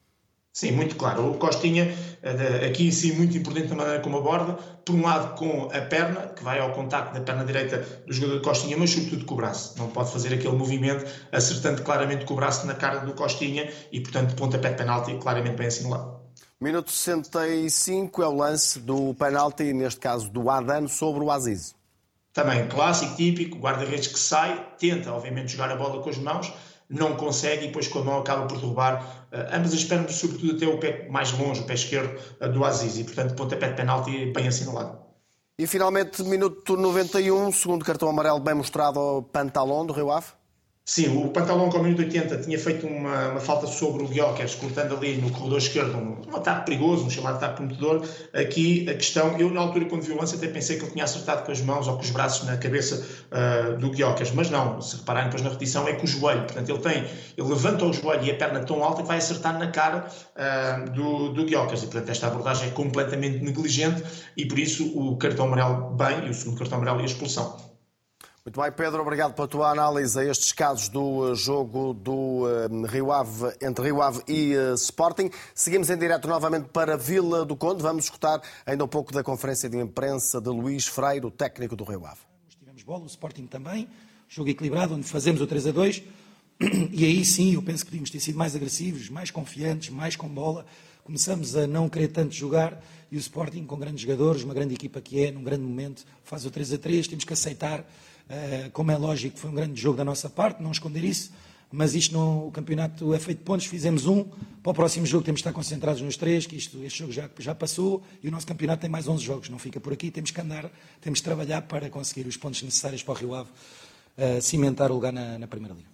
Sim, muito claro. O Costinha, eh, aqui sim, muito importante a maneira como aborda. Por um lado, com a perna, que vai ao contacto da perna direita do jogador de Costinha, mas sobretudo com o braço. Não pode fazer aquele movimento, acertando claramente com o braço na cara do Costinha e, portanto, ponta-pé de penalti, claramente bem assinalado. Minuto 65 é o lance do penalti, neste caso do Adan, sobre o Aziz. Também clássico, típico, guarda-redes que sai, tenta, obviamente, jogar a bola com as mãos, não consegue e depois com a mão acaba por derrubar uh, ambas as pernas, sobretudo até o pé mais longe, o pé esquerdo uh, do Aziz. E, portanto, pontapé de penalti bem assinalado. E finalmente, minuto 91, segundo cartão amarelo bem mostrado ao Pantalão do Rio Ave. Sim, o Pantalão com o minuto 80 tinha feito uma, uma falta sobre o Guiocas, cortando ali no corredor esquerdo um, um, ataque perigoso, um chamado ataque prometedor. Aqui a questão, eu na altura quando vi o lance até pensei que ele tinha acertado com as mãos ou com os braços na cabeça uh, do Guiocas, mas não, se repararem depois na repetição é com o joelho, portanto ele tem, ele levanta o joelho e a perna tão alta que vai acertar na cara uh, do, do Guiocas e portanto esta abordagem é completamente negligente e por isso o cartão amarelo bem e o segundo cartão amarelo e a expulsão. Muito bem, Pedro, obrigado pela tua análise a estes casos do eh, jogo do uh, Rio Ave, entre Rio Ave e uh, Sporting. Seguimos em direto novamente para Vila do Conde. Vamos escutar ainda um pouco da conferência de imprensa de Luís Freire, o técnico do Rio Ave. Tivemos bola, o Sporting também, jogo equilibrado, onde fazemos o 3 a 2 e aí sim eu penso que podíamos ter sido mais agressivos, mais confiantes, mais com bola. Começamos a não querer tanto jogar e o Sporting, com grandes jogadores, uma grande equipa que é, num grande momento, faz o 3 a 3 temos que aceitar eh, como é lógico, foi um grande jogo da nossa parte, não esconder isso, mas isto no o campeonato é feito de pontos, fizemos um, para o próximo jogo temos que estar concentrados nos três, que isto, este jogo já, já passou e o nosso campeonato tem mais 11 jogos, não fica por aqui, temos que andar, temos que trabalhar para conseguir os pontos necessários para o Rio Ave uh, cimentar o lugar na, na Primeira Liga.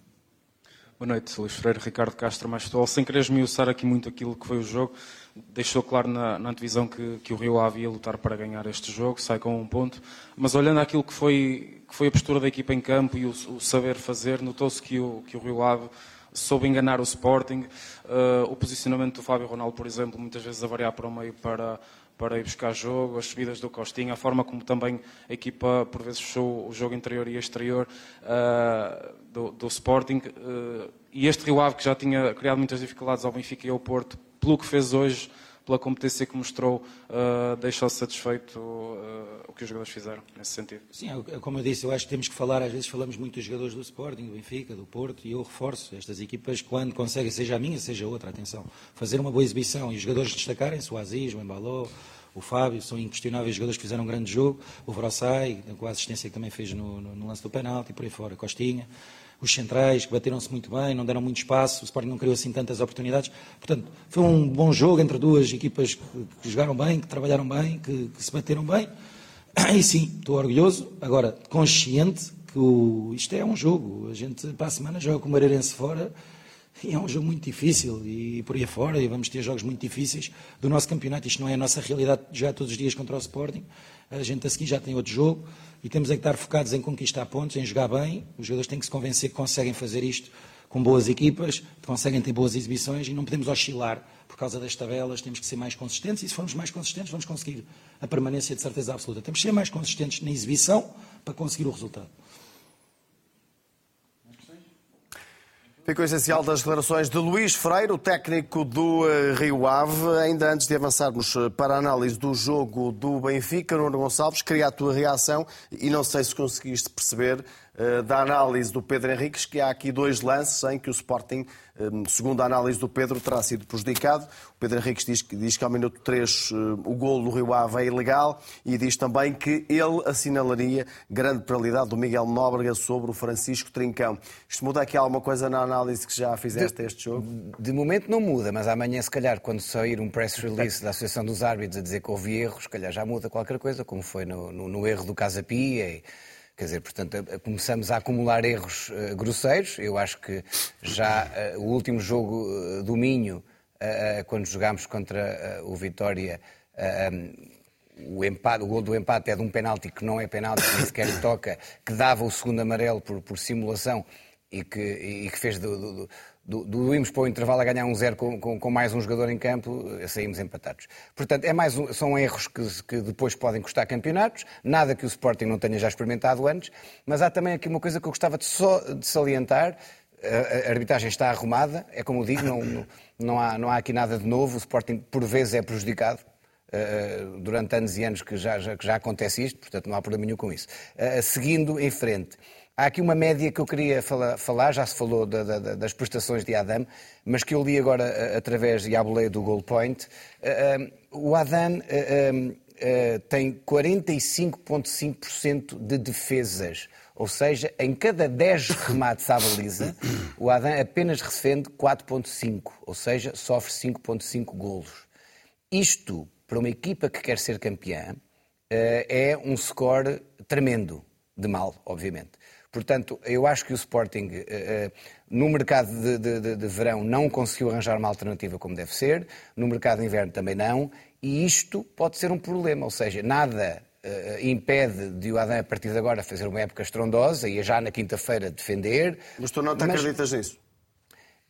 Boa noite, Luís Freire, Ricardo Castro, mais atual. Sem querer esmiuçar aqui muito aquilo que foi o jogo, deixou claro na, na antevisão que, que o Rio Ave ia lutar para ganhar este jogo, sai com um ponto, mas olhando aquilo que foi que foi a postura da equipa em campo e o, o saber fazer. Notou-se que o, que o Rio Ave soube enganar o Sporting. Uh, o posicionamento do Fábio Ronaldo, por exemplo, muitas vezes a variar para o meio para, para ir buscar jogo, as subidas do Costinha, a forma como também a equipa por vezes fechou o jogo interior e exterior uh, do, do, Sporting. Uh, e este Rio Ave que já tinha criado muitas dificuldades ao Benfica e ao Porto, pelo que fez hoje, pela competência que mostrou, uh, deixou satisfeito uh, o que os jogadores fizeram, nesse sentido. Sim, é como eu disse, eu acho que temos que falar, às vezes falamos muito dos jogadores do Sporting, do Benfica, do Porto, e eu reforço estas equipas quando conseguem, seja a minha, seja a outra, atenção, fazer uma boa exibição e os jogadores destacarem-se, o Aziz, o Embaló, o Fábio, são inquestionáveis jogadores que fizeram um grande jogo, o Vrossai, com a assistência que também fez no, no, no lance do penalti, por aí fora, Costinha os centrais, que bateram-se muito bem, não deram muito espaço, o Sporting não criou assim tantas oportunidades. Portanto, foi um bom jogo entre duas equipas que, que jogaram bem, que trabalharam bem, que, que, se bateram bem. E sim, estou orgulhoso, agora consciente que o, isto é um jogo. A gente para a semana joga com o Mareirense fora e é um jogo muito difícil e por aí fora, e vamos ter jogos muito difíceis do nosso campeonato. Isto não é a nossa realidade já todos os dias contra o Sporting. A gente a seguir já tem outro jogo e temos é que estar focados em conquistar pontos, em jogar bem. Os jogadores têm que se convencer que conseguem fazer isto com boas equipas, conseguem ter boas exibições e não podemos oscilar por causa das tabelas, temos que ser mais consistentes e se formos mais consistentes vamos conseguir a permanência de certeza absoluta. Temos que ser mais consistentes na exibição para conseguir o resultado. Fica o essencial das declarações de Luís Freire, o técnico do eh, Rio Ave. Ainda antes de avançarmos eh, para a análise do jogo do Benfica, Nuno Gonçalves, queria a tua reação e não sei se conseguiste perceber da análise do Pedro Henriques que há aqui dois lances em que o Sporting, eh, segundo a análise do Pedro, terá sido prejudicado. O Pedro Henriques diz, diz que ao minuto 3 eh, o gol do Rio Ave é ilegal e diz também que ele assinalaria grande penalidade do Miguel Nóbrega sobre o Francisco Trincão. Isto muda aqui alguma coisa na análise que já fizeste a este jogo? De momento não muda, mas amanhã, se calhar, quando sair um press release da Associação dos Árbitros a dizer que houve erros, se calhar já muda qualquer coisa, como foi no, no, no erro do Casa Pia. E Quer dizer, portanto, começamos a acumular erros uh, grosseiros. Eu acho que já uh, o último jogo uh, do Minho, quando jogámos contra o Vitória, um, o, empate, o gol do empate é de um penalti que não é penalti, que nem sequer toca, que dava o segundo amarelo por, por simulação e que, e que fez do, do, do, do irmos para o intervalo a ganhar um zero com, com, com, mais um jogador em campo, saímos empatados. Portanto, é mais um, são erros que, que, depois podem custar campeonatos, nada que o Sporting não tenha já experimentado antes, mas há também aqui uma coisa que eu gostava de, só, de salientar, a, a arbitragem está arrumada, é como digo, não, não, há, não há aqui nada de novo, o Sporting por vezes é prejudicado, Uh, durante anos e anos que já, já, que já acontece isto, portanto não há problema nenhum com isso. Uh, seguindo em frente, Há aqui uma média que eu queria falar, já se falou da, da, das prestações de Adam, mas que eu li agora através de Abulé do Goal Point. O Adam uh, tem 45,5% de defesas. Ou seja, em cada 10 remates à baliza, o Adam apenas defende 4,5, ou seja, sofre 5,5 golos. Isto, para uma equipa que quer ser campeã, eh, é um score tremendo de mal, obviamente. Portanto, eu acho que o Sporting, eh, eh, no mercado de, de, de, verão, não conseguiu arranjar uma alternativa como deve ser, no mercado de inverno também não, e isto pode ser um problema. Ou seja, nada uh, impede de o Adam, a partir de agora, fazer uma época estrondosa e já na quinta-feira defender. Mas tu não te mas... acreditas nisso?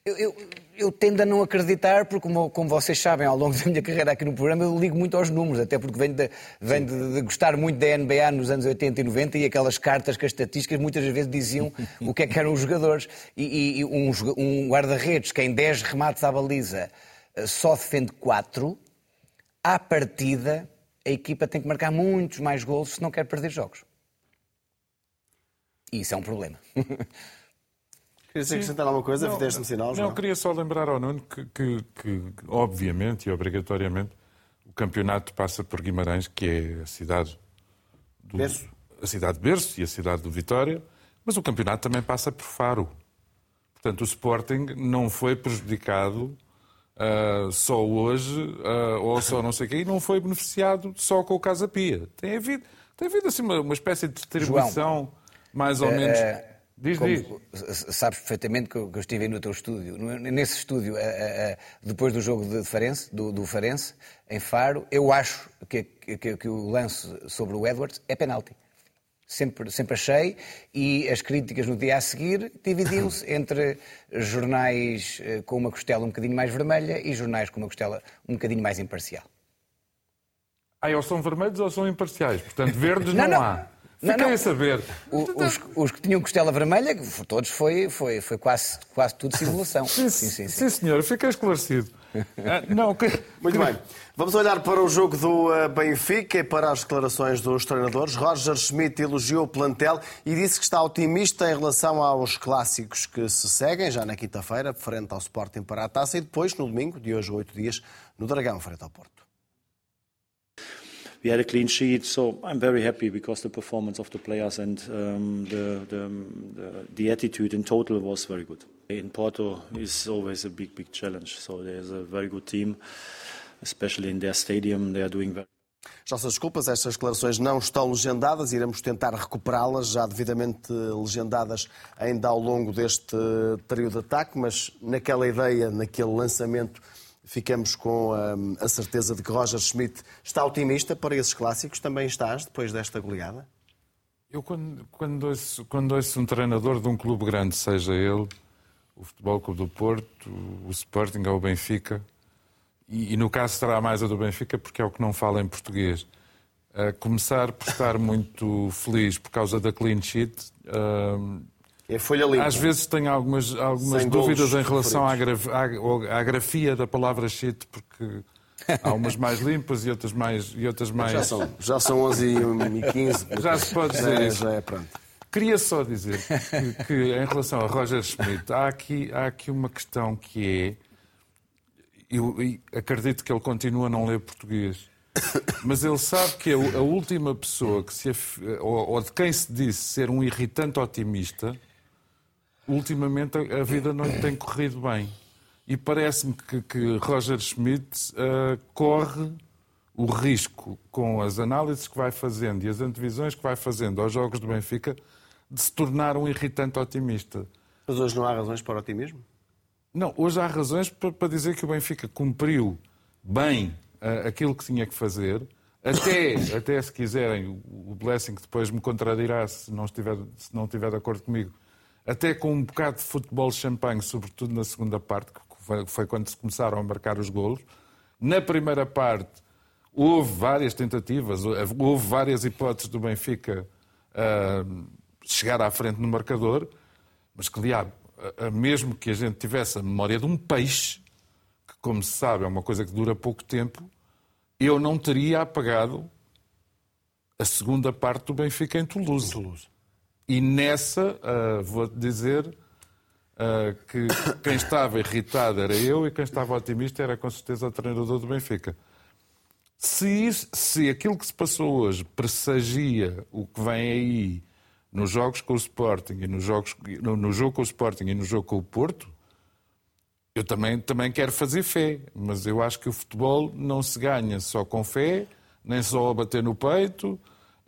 Eu, eu, eu, tendo a não acreditar, porque, como, como, vocês sabem, ao longo da minha carreira aqui no programa, eu ligo muito aos números, até porque venho, de, venho de, de, gostar muito da NBA nos anos 80 e 90 e aquelas cartas que as estatísticas muitas vezes diziam o que é que eram os jogadores. E, e um, um guarda-redes que em 10 remates à baliza eh, só defende 4, à partida a equipa tem que marcar muitos mais gols se não quer perder jogos. E isso é um problema. Querias acrescentar alguma coisa? Não, Fizeste-me sinal? Não, não, queria só lembrar ao Nuno que, que, que, obviamente e obrigatoriamente, o campeonato passa por Guimarães, que é a cidade do berço. a cidade de berço e a cidade do Vitória, mas o campeonato também passa por Faro. Portanto, o Sporting não foi prejudicado uh, só hoje, uh, ou só não sei o quê, e não foi beneficiado só com o Casa Pia. Tem havido, tem havido assim, uma, uma espécie de distribuição João, mais ou menos. Diz, como, diz. Sabes perfeitamente que eu, que eu, estive no teu estúdio. Nesse estúdio, depois do jogo de Farense, do, do Farense, em Faro, eu acho que, que, que o lance sobre o Edwards é penalti sempre, sempre achei, e as críticas no dia a seguir dividiam-se entre jornais eh, com uma costela um bocadinho mais vermelha e jornais com uma costela um bocadinho mais imparcial. Ah, ou são vermelhos ou são imparciais, portanto verdes não, não, não. há. Fiquei não, não. a saber. O, os, os, que tinham costela vermelha, todos foi, foi, foi quase, quase tudo simulação. sim, sim, sim, sim. sim senhor, fiquei esclarecido. Ah, não, que... Muito bem. Vamos olhar para o jogo do eh, Benfica e para as declarações dos treinadores. Roger Schmidt elogiou o plantel e disse que está otimista em relação aos clássicos que se seguem, já na quinta-feira, frente ao Sporting para a Taça, e depois, no domingo, de hoje a oito dias, no Dragão, frente ao Porto. We had a clean sheet. So I'm very happy because the performance of the players and um, the, the, the, the, attitude in total was very good. In Porto is always a big, big challenge. So there's a very good team, especially in their stadium. They are doing very As nossas desculpas, estas declarações não estão legendadas, iremos tentar recuperá-las, já devidamente legendadas ainda ao longo deste trio de ataque, mas naquela ideia, naquele lançamento ficamos com hum, a certeza de que Roger Schmidt está otimista para esses clássicos. Também estás, depois desta goleada? Eu, quando, quando, ouço, quando ouço um treinador de um clube grande, seja ele o Futebol Clube do Porto, o Sporting ou o Benfica, e, e, no caso será mais a do Benfica porque é o que não fala em português, a começar por estar muito feliz por causa da clean sheet. Uh, é folha limpa. Às vezes tenho algumas, algumas dúvidas em relação à, à, à, grafia da palavra shit, porque há umas mais limpas e outras mais. E outras mais... Já, são, já são 11 e 15. Já se pode dizer isso. Já é, pronto. Queria só dizer que, que, em relação a Roger Schmidt, há aqui, há aqui uma questão que é. Eu, eu acredito que ele continua a não ler português. Mas ele sabe que a última pessoa que se, ou, ou de quem se disse ser um irritante otimista ultimamente a, vida não lhe tem corrido bem. E parece-me que, que, Roger Schmidt uh, corre o risco, com as análises que vai fazendo e as antevisões que vai fazendo aos jogos do Benfica, de se tornar um irritante otimista. Mas hoje não há razões para o otimismo? Não, hoje há razões para, para dizer que o Benfica cumpriu bem uh, aquilo que tinha que fazer. Até, até se quiserem, o Blessing depois me contradirá se não, estiver, se não estiver de acordo comigo, até com um bocado de futebol champanhe, sobretudo na segunda parte, que foi quando se começaram a marcar os golos. Na primeira parte, houve várias tentativas, houve várias hipóteses do Benfica uh, chegar à frente no marcador, mas que, diabo, mesmo que a gente tivesse a memória de um peixe, que, como se sabe, é uma coisa que dura pouco tempo, eu não teria apagado a segunda parte do Benfica em Toulouse. Em Toulouse. E nessa, uh, vou dizer uh, que quem estava irritado era eu e quem estava otimista era com certeza o treinador do Benfica. Se, isso, se aquilo que se passou hoje pressagia o que vem aí nos jogos com o Sporting e nos jogos, no, no jogo com o Sporting e no jogo com o Porto, eu também, também quero fazer fé, mas eu acho que o futebol não se ganha só com fé, nem só a bater no peito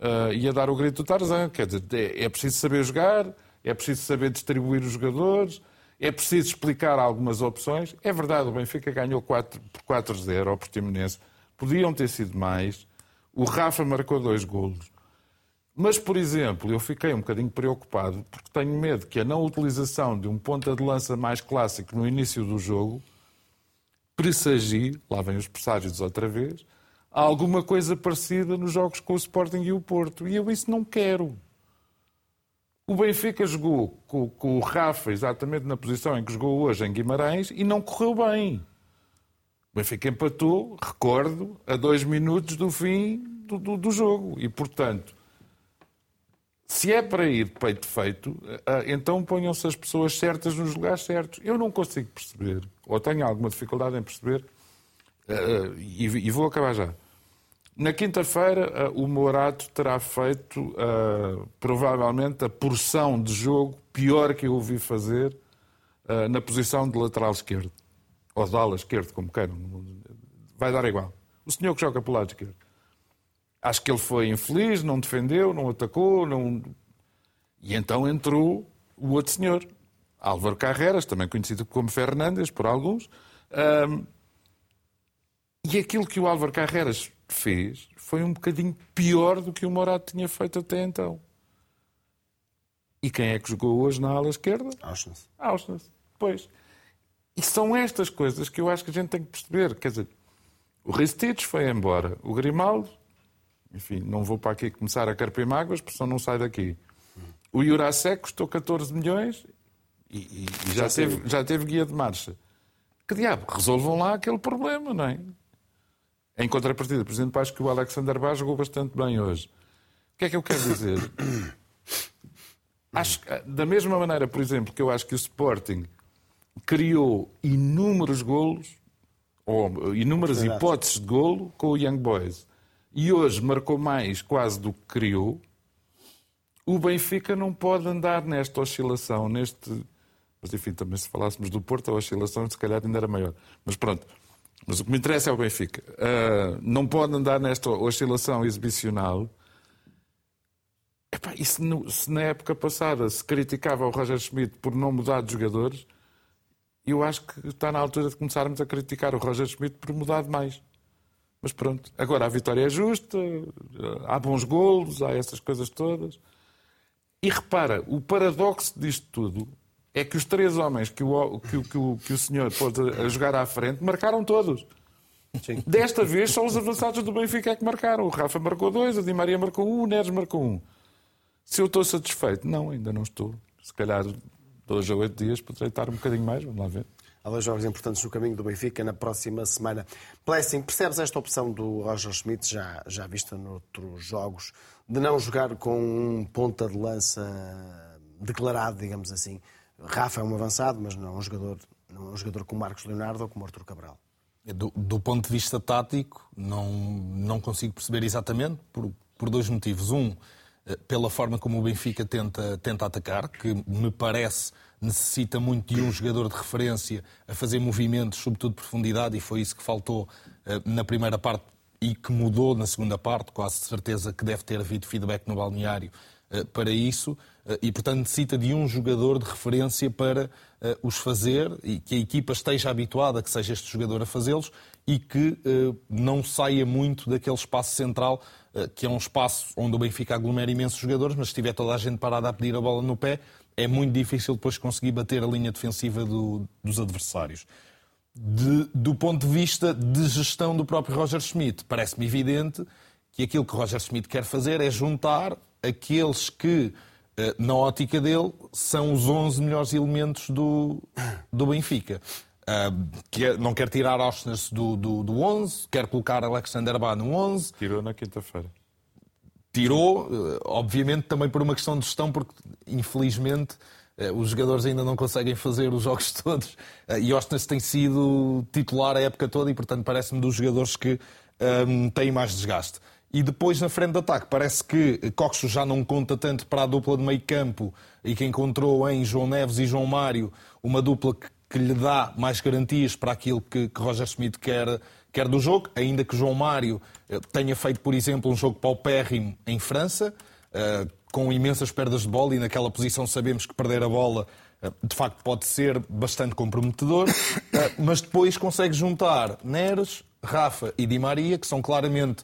uh, e a dar o grito do Tarzan. Quer dizer, é, é preciso saber jogar, é preciso saber distribuir os jogadores, é preciso explicar algumas opções. É verdade, o Benfica ganhou 4, por 4-0 ao Portimonense. Podiam ter sido mais. O Rafa marcou dois golos. Mas, por exemplo, eu fiquei um bocadinho preocupado porque tenho medo que a não utilização de um ponta de lança mais clássico no início do jogo pressagie, lá vem os presságios outra vez, alguma coisa parecida nos jogos com o Sporting e o Porto. E eu isso não quero. O Benfica jogou com, com, o Rafa exatamente na posição em que jogou hoje em Guimarães e não correu bem. O Benfica empatou, recordo, a dois minutos do fim do, do, do jogo. E, portanto, se é para ir de peito feito, eh, então ponham-se as pessoas certas nos lugares certos. Eu não consigo perceber, ou tenho alguma dificuldade em perceber, eh, eh, e vou acabar já. Na quinta-feira, o Morato terá feito provavelmente a porção de jogo pior que eu ouvi fazer na posição de lateral esquerdo. Ou de ala esquerdo, como queiram. Vai dar igual. O senhor que joga pelo lado esquerdo. Acho que ele foi infeliz, não defendeu, não atacou, não... E então entrou o outro senhor, Álvaro Carreras, também conhecido como Fernandes por alguns. E aquilo que o Álvaro Carreras fez foi um bocadinho pior do que o Morato tinha feito até então. E quem é que jogou hoje na ala esquerda? Auschwitz. Auschwitz, pois. E são estas coisas que eu acho que a gente tem que perceber. Quer dizer, o Ristich foi embora. O Grimaldo, enfim, não vou para aqui começar a carpir mágoas, porque senão não sai daqui. O Jurasek custou 14 milhões e, e, e já, já, teve, já teve guia de marcha. Que diabo, resolvam lá aquele problema, não é? Em contrapartida, por exemplo, acho que o Alexander Bá jogou bastante bem hoje. O que é que eu quero dizer? Acho da mesma maneira, por exemplo, que eu acho que o Sporting criou inúmeros golos, ou inúmeras hipóteses de golo com o Young Boys, e hoje marcou mais quase do que criou, o Benfica não pode andar nesta oscilação, neste. Mas enfim, também se falássemos do Porto, a oscilação se calhar ainda era maior. Mas pronto. Mas o que me interessa é o Benfica. Uh, não pode andar nesta oscilação exibicional. Epá, e se, no, se, na época passada se criticava o Roger Schmidt por não mudar de jogadores, eu acho que está na altura de começarmos a criticar o Roger Schmidt por mudar demais. Mas pronto, agora a vitória é justa, há bons golos, há essas coisas todas. E repara, o paradoxo disto tudo é que os três homens que o, que, que, o, que o senhor pôs a, jogar à frente marcaram todos. Sim. Desta vez são os avançados do Benfica que marcaram. O Rafa marcou dois, a Di Maria marcou um, o Neres marcou um. Se eu estou satisfeito? Não, ainda não estou. Se calhar dois a oito dias poderei estar um bocadinho mais, vamos lá ver. Há dois jogos importantes no caminho do Benfica na próxima semana. Plessing, percebes esta opção do Roger Schmidt, já, já vista noutros jogos, de não jogar com um ponta de lança declarado, digamos assim, Rafa é um avançado, mas não é um jogador, não é um jogador como Marcos Leonardo ou como Artur Cabral. Do, do, ponto de vista tático, não, não consigo perceber exatamente, por, por dois motivos. Um, eh, pela forma como o Benfica tenta, tenta atacar, que me parece necessita muito de um jogador de referência a fazer movimentos, sobretudo de profundidade, e foi isso que faltou uh, na primeira parte e que mudou na segunda parte. Quase certeza que deve ter havido feedback no balneário para isso. Eh, e, portanto, necessita de um jogador de referência para uh, os fazer e que a equipa esteja habituada que seja este jogador a fazê-los e que não saia muito daquele espaço central, que é um espaço onde o Benfica aglomera imensos jogadores, mas se tiver toda a gente parada a pedir a bola no pé, é muito difícil depois conseguir bater a linha defensiva do, dos adversários. De, do ponto de vista de gestão do próprio Roger Schmidt, parece-me evidente que aquilo que Roger Schmidt quer fazer é juntar aqueles que eh, na ótica dele, são os 11 melhores elementos do, do Benfica. Uh, que não quer tirar Ausnes do, do, do 11, quer colocar Alexander Bá no 11. Tirou na quinta-feira. Tirou, eh, obviamente, também por uma questão de gestão, porque infelizmente os jogadores ainda não conseguem fazer os jogos todos. E Ausnes tem sido titular a época toda e, portanto, parece-me dos jogadores que um, têm mais desgaste. E depois, na frente de ataque, parece que Coxo já não conta tanto para a dupla de meio campo e que encontrou em João Neves e João Mário uma dupla que, que lhe dá mais garantias para aquilo que, que Roger Smith quer, quer do jogo, ainda que João Mário eh, tenha feito, por exemplo, um jogo paupérrimo em França, uh, com imensas perdas de bola, e naquela posição sabemos que perder a bola uh, de facto pode ser bastante comprometedor, mas depois consegue juntar Neres, Rafa e Di Maria, que são claramente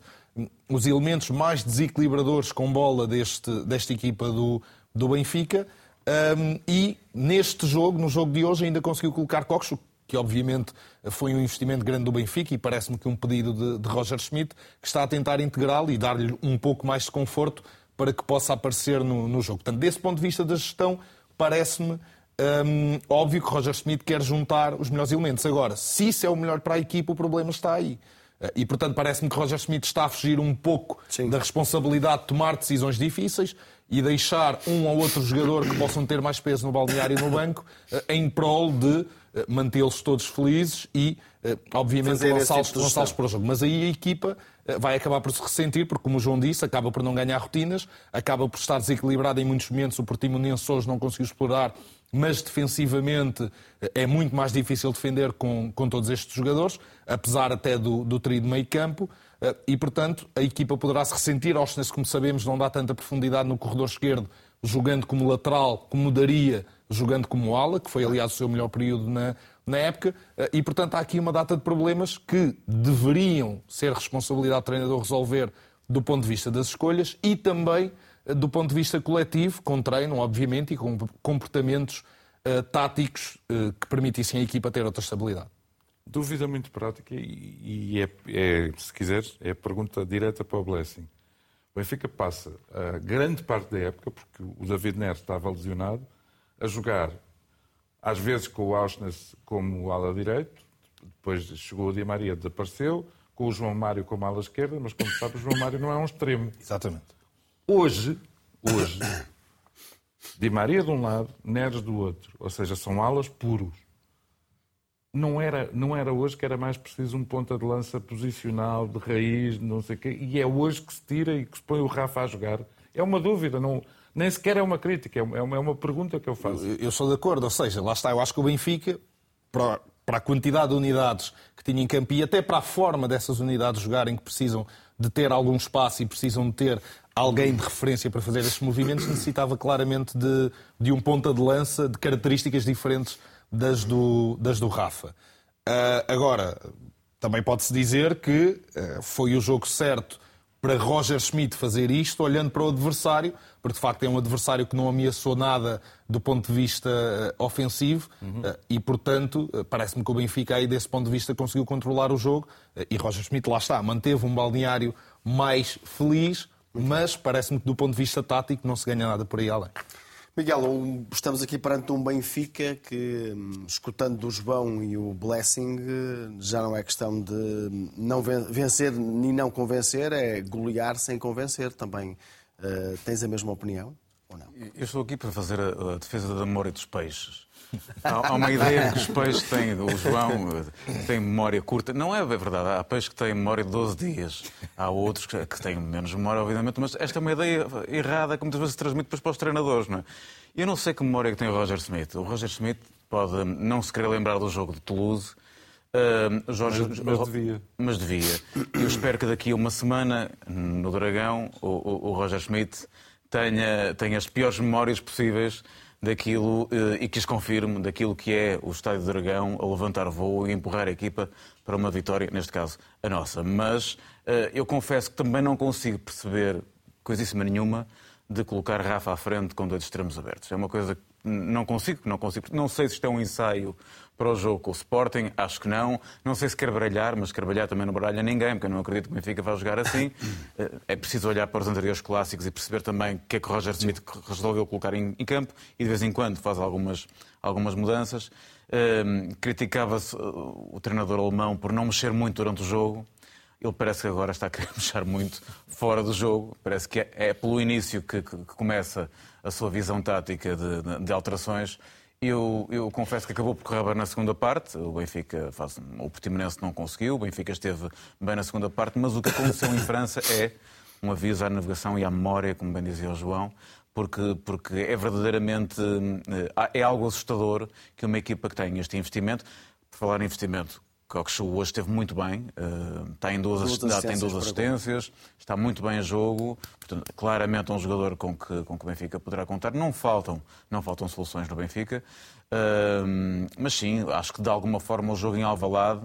os elementos mais desequilibradores com bola deste, desta equipa do, do Benfica. Um, e neste jogo, no jogo de hoje, ainda conseguiu colocar Coxo, que obviamente foi um investimento grande do Benfica e parece-me que um pedido de, de Roger Schmidt, que está a tentar integrá-lo e dar-lhe um pouco mais de conforto para que possa aparecer no, no jogo. Portanto, desse ponto de vista da gestão, parece-me um, óbvio que Roger Schmidt quer juntar os melhores elementos. Agora, se isso é o melhor para a equipa, o problema está aí. E, portanto, parece-me que Roger Schmidt está a fugir um pouco Sim. da responsabilidade de tomar decisões difíceis e deixar um ou outro jogador que possam ter mais peso no balneário e no banco eh, em prol de eh, mantê-los todos felizes e, eh, obviamente, lançá-los tipo lançá para o jogo. Mas aí a equipa vai acabar por se ressentir, porque, como o João disse, acaba por não ganhar rotinas, acaba por estar desequilibrado em muitos momentos. O Portimonense hoje não conseguiu explorar mas defensivamente é muito mais difícil defender com, com todos estes jogadores, apesar até do, do trio de meio campo, eh, e portanto a equipa poderá se ressentir. Ausnes, como sabemos, não dá tanta profundidade no corredor esquerdo, jogando como lateral, como daria jogando como ala, que foi aliás o seu melhor período na, na época, eh, e portanto há aqui uma data de problemas que deveriam ser responsabilidade do treinador resolver do ponto de vista das escolhas e também do ponto de vista coletivo, com treino, obviamente, e com comportamentos uh, táticos uh, que permitissem a equipa ter outra estabilidade. Dúvida muito prática e, e é, é, se quiseres, é a pergunta direta para o Blessing. O Benfica passa a grande parte da época, porque o David Neres estava lesionado, a jogar às vezes com o Auschwitz como ala direito, depois chegou o Di Maria, desapareceu, com o João Mário como ala esquerda, mas como sabe, o João Mário não é um extremo. Exatamente. Hoje, hoje, Di Maria de um lado, Neres do outro. Ou seja, são alas puros. Não era, não era hoje que era mais preciso um ponta de lança posicional, de raiz, não sei o quê. E é hoje que se tira e que se põe o Rafa a jogar. É uma dúvida, não, nem sequer é uma crítica, é uma, é uma pergunta que eu faço. Eu, eu sou de acordo, ou seja, lá está, eu acho que o Benfica, para, para a quantidade de unidades que tinha em campo e até para a forma dessas unidades jogarem, que precisam de ter algum espaço e precisam de ter alguém de referência para fazer estes movimentos, necessitava claramente de, de um ponta de lança de características diferentes das do, das do Rafa. Uh, agora, também pode-se dizer que uh, foi o jogo certo para Roger Schmidt fazer isto, olhando para o adversário, porque de facto é um adversário que não ameaçou nada do ponto de vista uh, ofensivo uhum. e, portanto, parece-me que o Benfica aí desse ponto de vista conseguiu controlar o jogo e Roger Schmidt lá está, manteve um balneário mais feliz, mas parece-me que do ponto de vista tático não se ganha nada por aí além. Miguel, estamos aqui perante um Benfica que, hum, escutando do João e o Blessing, já não é questão de não vencer nem não convencer, é golear sem convencer também. Uh, tens a mesma opinião ou não? Eu estou aqui para fazer a, a defesa da memória dos peixes. Há, uma ideia que os peixes têm, o João tem memória curta. Não é verdade, há peixes que têm memória de 12 dias, há outros que têm menos memória, obviamente, mas esta é uma ideia errada que muitas vezes se transmite depois para os treinadores. Não é? Eu não sei que memória que tem o Roger Smith. O Roger Smith pode não se querer lembrar do jogo de Toulouse. Uh, Jorge, mas, mas, devia. Mas devia. Eu espero que daqui a uma semana, no Dragão, o, o, o Roger Schmidt tenha, tenha as piores memórias possíveis daquilo eh, e que as confirme daquilo que é o Estádio do Dragão a levantar voo e empurrar a equipa para uma vitória, neste caso a nossa. Mas eh, eu confesso que também não consigo perceber coisíssima nenhuma de colocar Rafa à frente com dois extremos abertos. É uma coisa que não consigo, não consigo. Não sei se isto é um ensaio para o jogo com o Sporting, acho que não. Não sei se quer baralhar, mas quer baralhar também não baralha ninguém, porque eu não acredito que o Benfica vá jogar assim. Eh, é preciso olhar para os anteriores clássicos e perceber também o que é que o Roger Smith resolveu colocar em, campo e de vez em quando faz algumas, algumas mudanças. Uh, Criticava-se uh, o treinador alemão por não mexer muito durante o jogo. Ele parece que agora está a querer mexer muito fora do jogo. Parece que é, é pelo início que, que, começa a sua visão tática de, de, alterações Eu, eu, confesso que acabou por correr bem na segunda parte. O Benfica, faz, o Portimonense não conseguiu, o Benfica esteve bem na segunda parte, mas o que aconteceu em França é um aviso à navegação e à memória, como bem dizia o João, porque, porque é verdadeiramente eh, é algo assustador que uma equipa que tem este investimento, por falar em investimento, Coxu hoje esteve muito bem, está em duas, duas assistências, tem duas assistências, está muito bem a jogo, portanto, claramente é um jogador com que, com que o Benfica poderá contar. Não faltam, não faltam soluções no Benfica, uh, mas sim, acho que de alguma forma o jogo em Alvalade,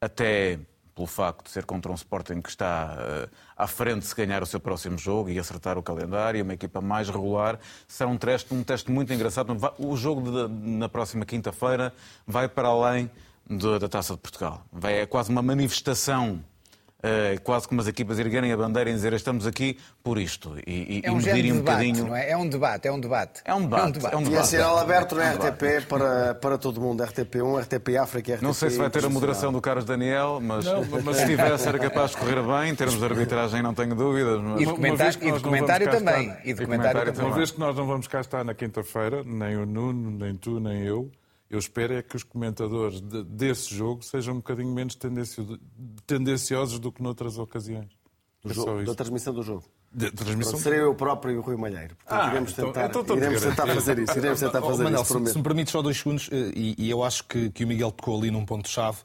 até pelo facto de ser contra um Sporting que está uh, à frente de se ganhar o seu próximo jogo e acertar o calendário, uma equipa mais regular, será um teste, um teste muito engraçado. O jogo de, na próxima quinta-feira vai para além da Taça de Portugal. Vai, é quase uma manifestação Uh, quase como as equipas erguerem a bandeira e dizer estamos aqui por isto e, e, é um, e medirem um debate, bocadinho. Não é? é um debate, é um debate. É um debate. É um debate. É um debate. E é sinal aberto na RTP para, para todo mundo. RTP1, RTP África, RTP Não sei se vai ter a moderação do Carlos Daniel, mas, não, mas se tivesse era capaz de correr bem. Em termos de arbitragem não tenho dúvidas. Mas... E de comentário, e de comentário também. Estar, e de comentário também. Uma vez que nós não vamos cá estar na quinta-feira, nem o Nuno, nem tu, nem eu, eu espero é que os comentadores de, desse jogo sejam um bocadinho menos tendenciosos do que noutras ocasiões. Do é jogo, da transmissão do jogo. De, transmissão... Serei eu próprio e o Rui Malheiro. Portanto, ah, iremos, então, tentar, então, então, iremos tentar fazer isso. Iremos tentar fazer oh, Manel, isso se, se, me permites só dois segundos, eh, e, e eu acho que, que, o Miguel tocou ali num ponto-chave,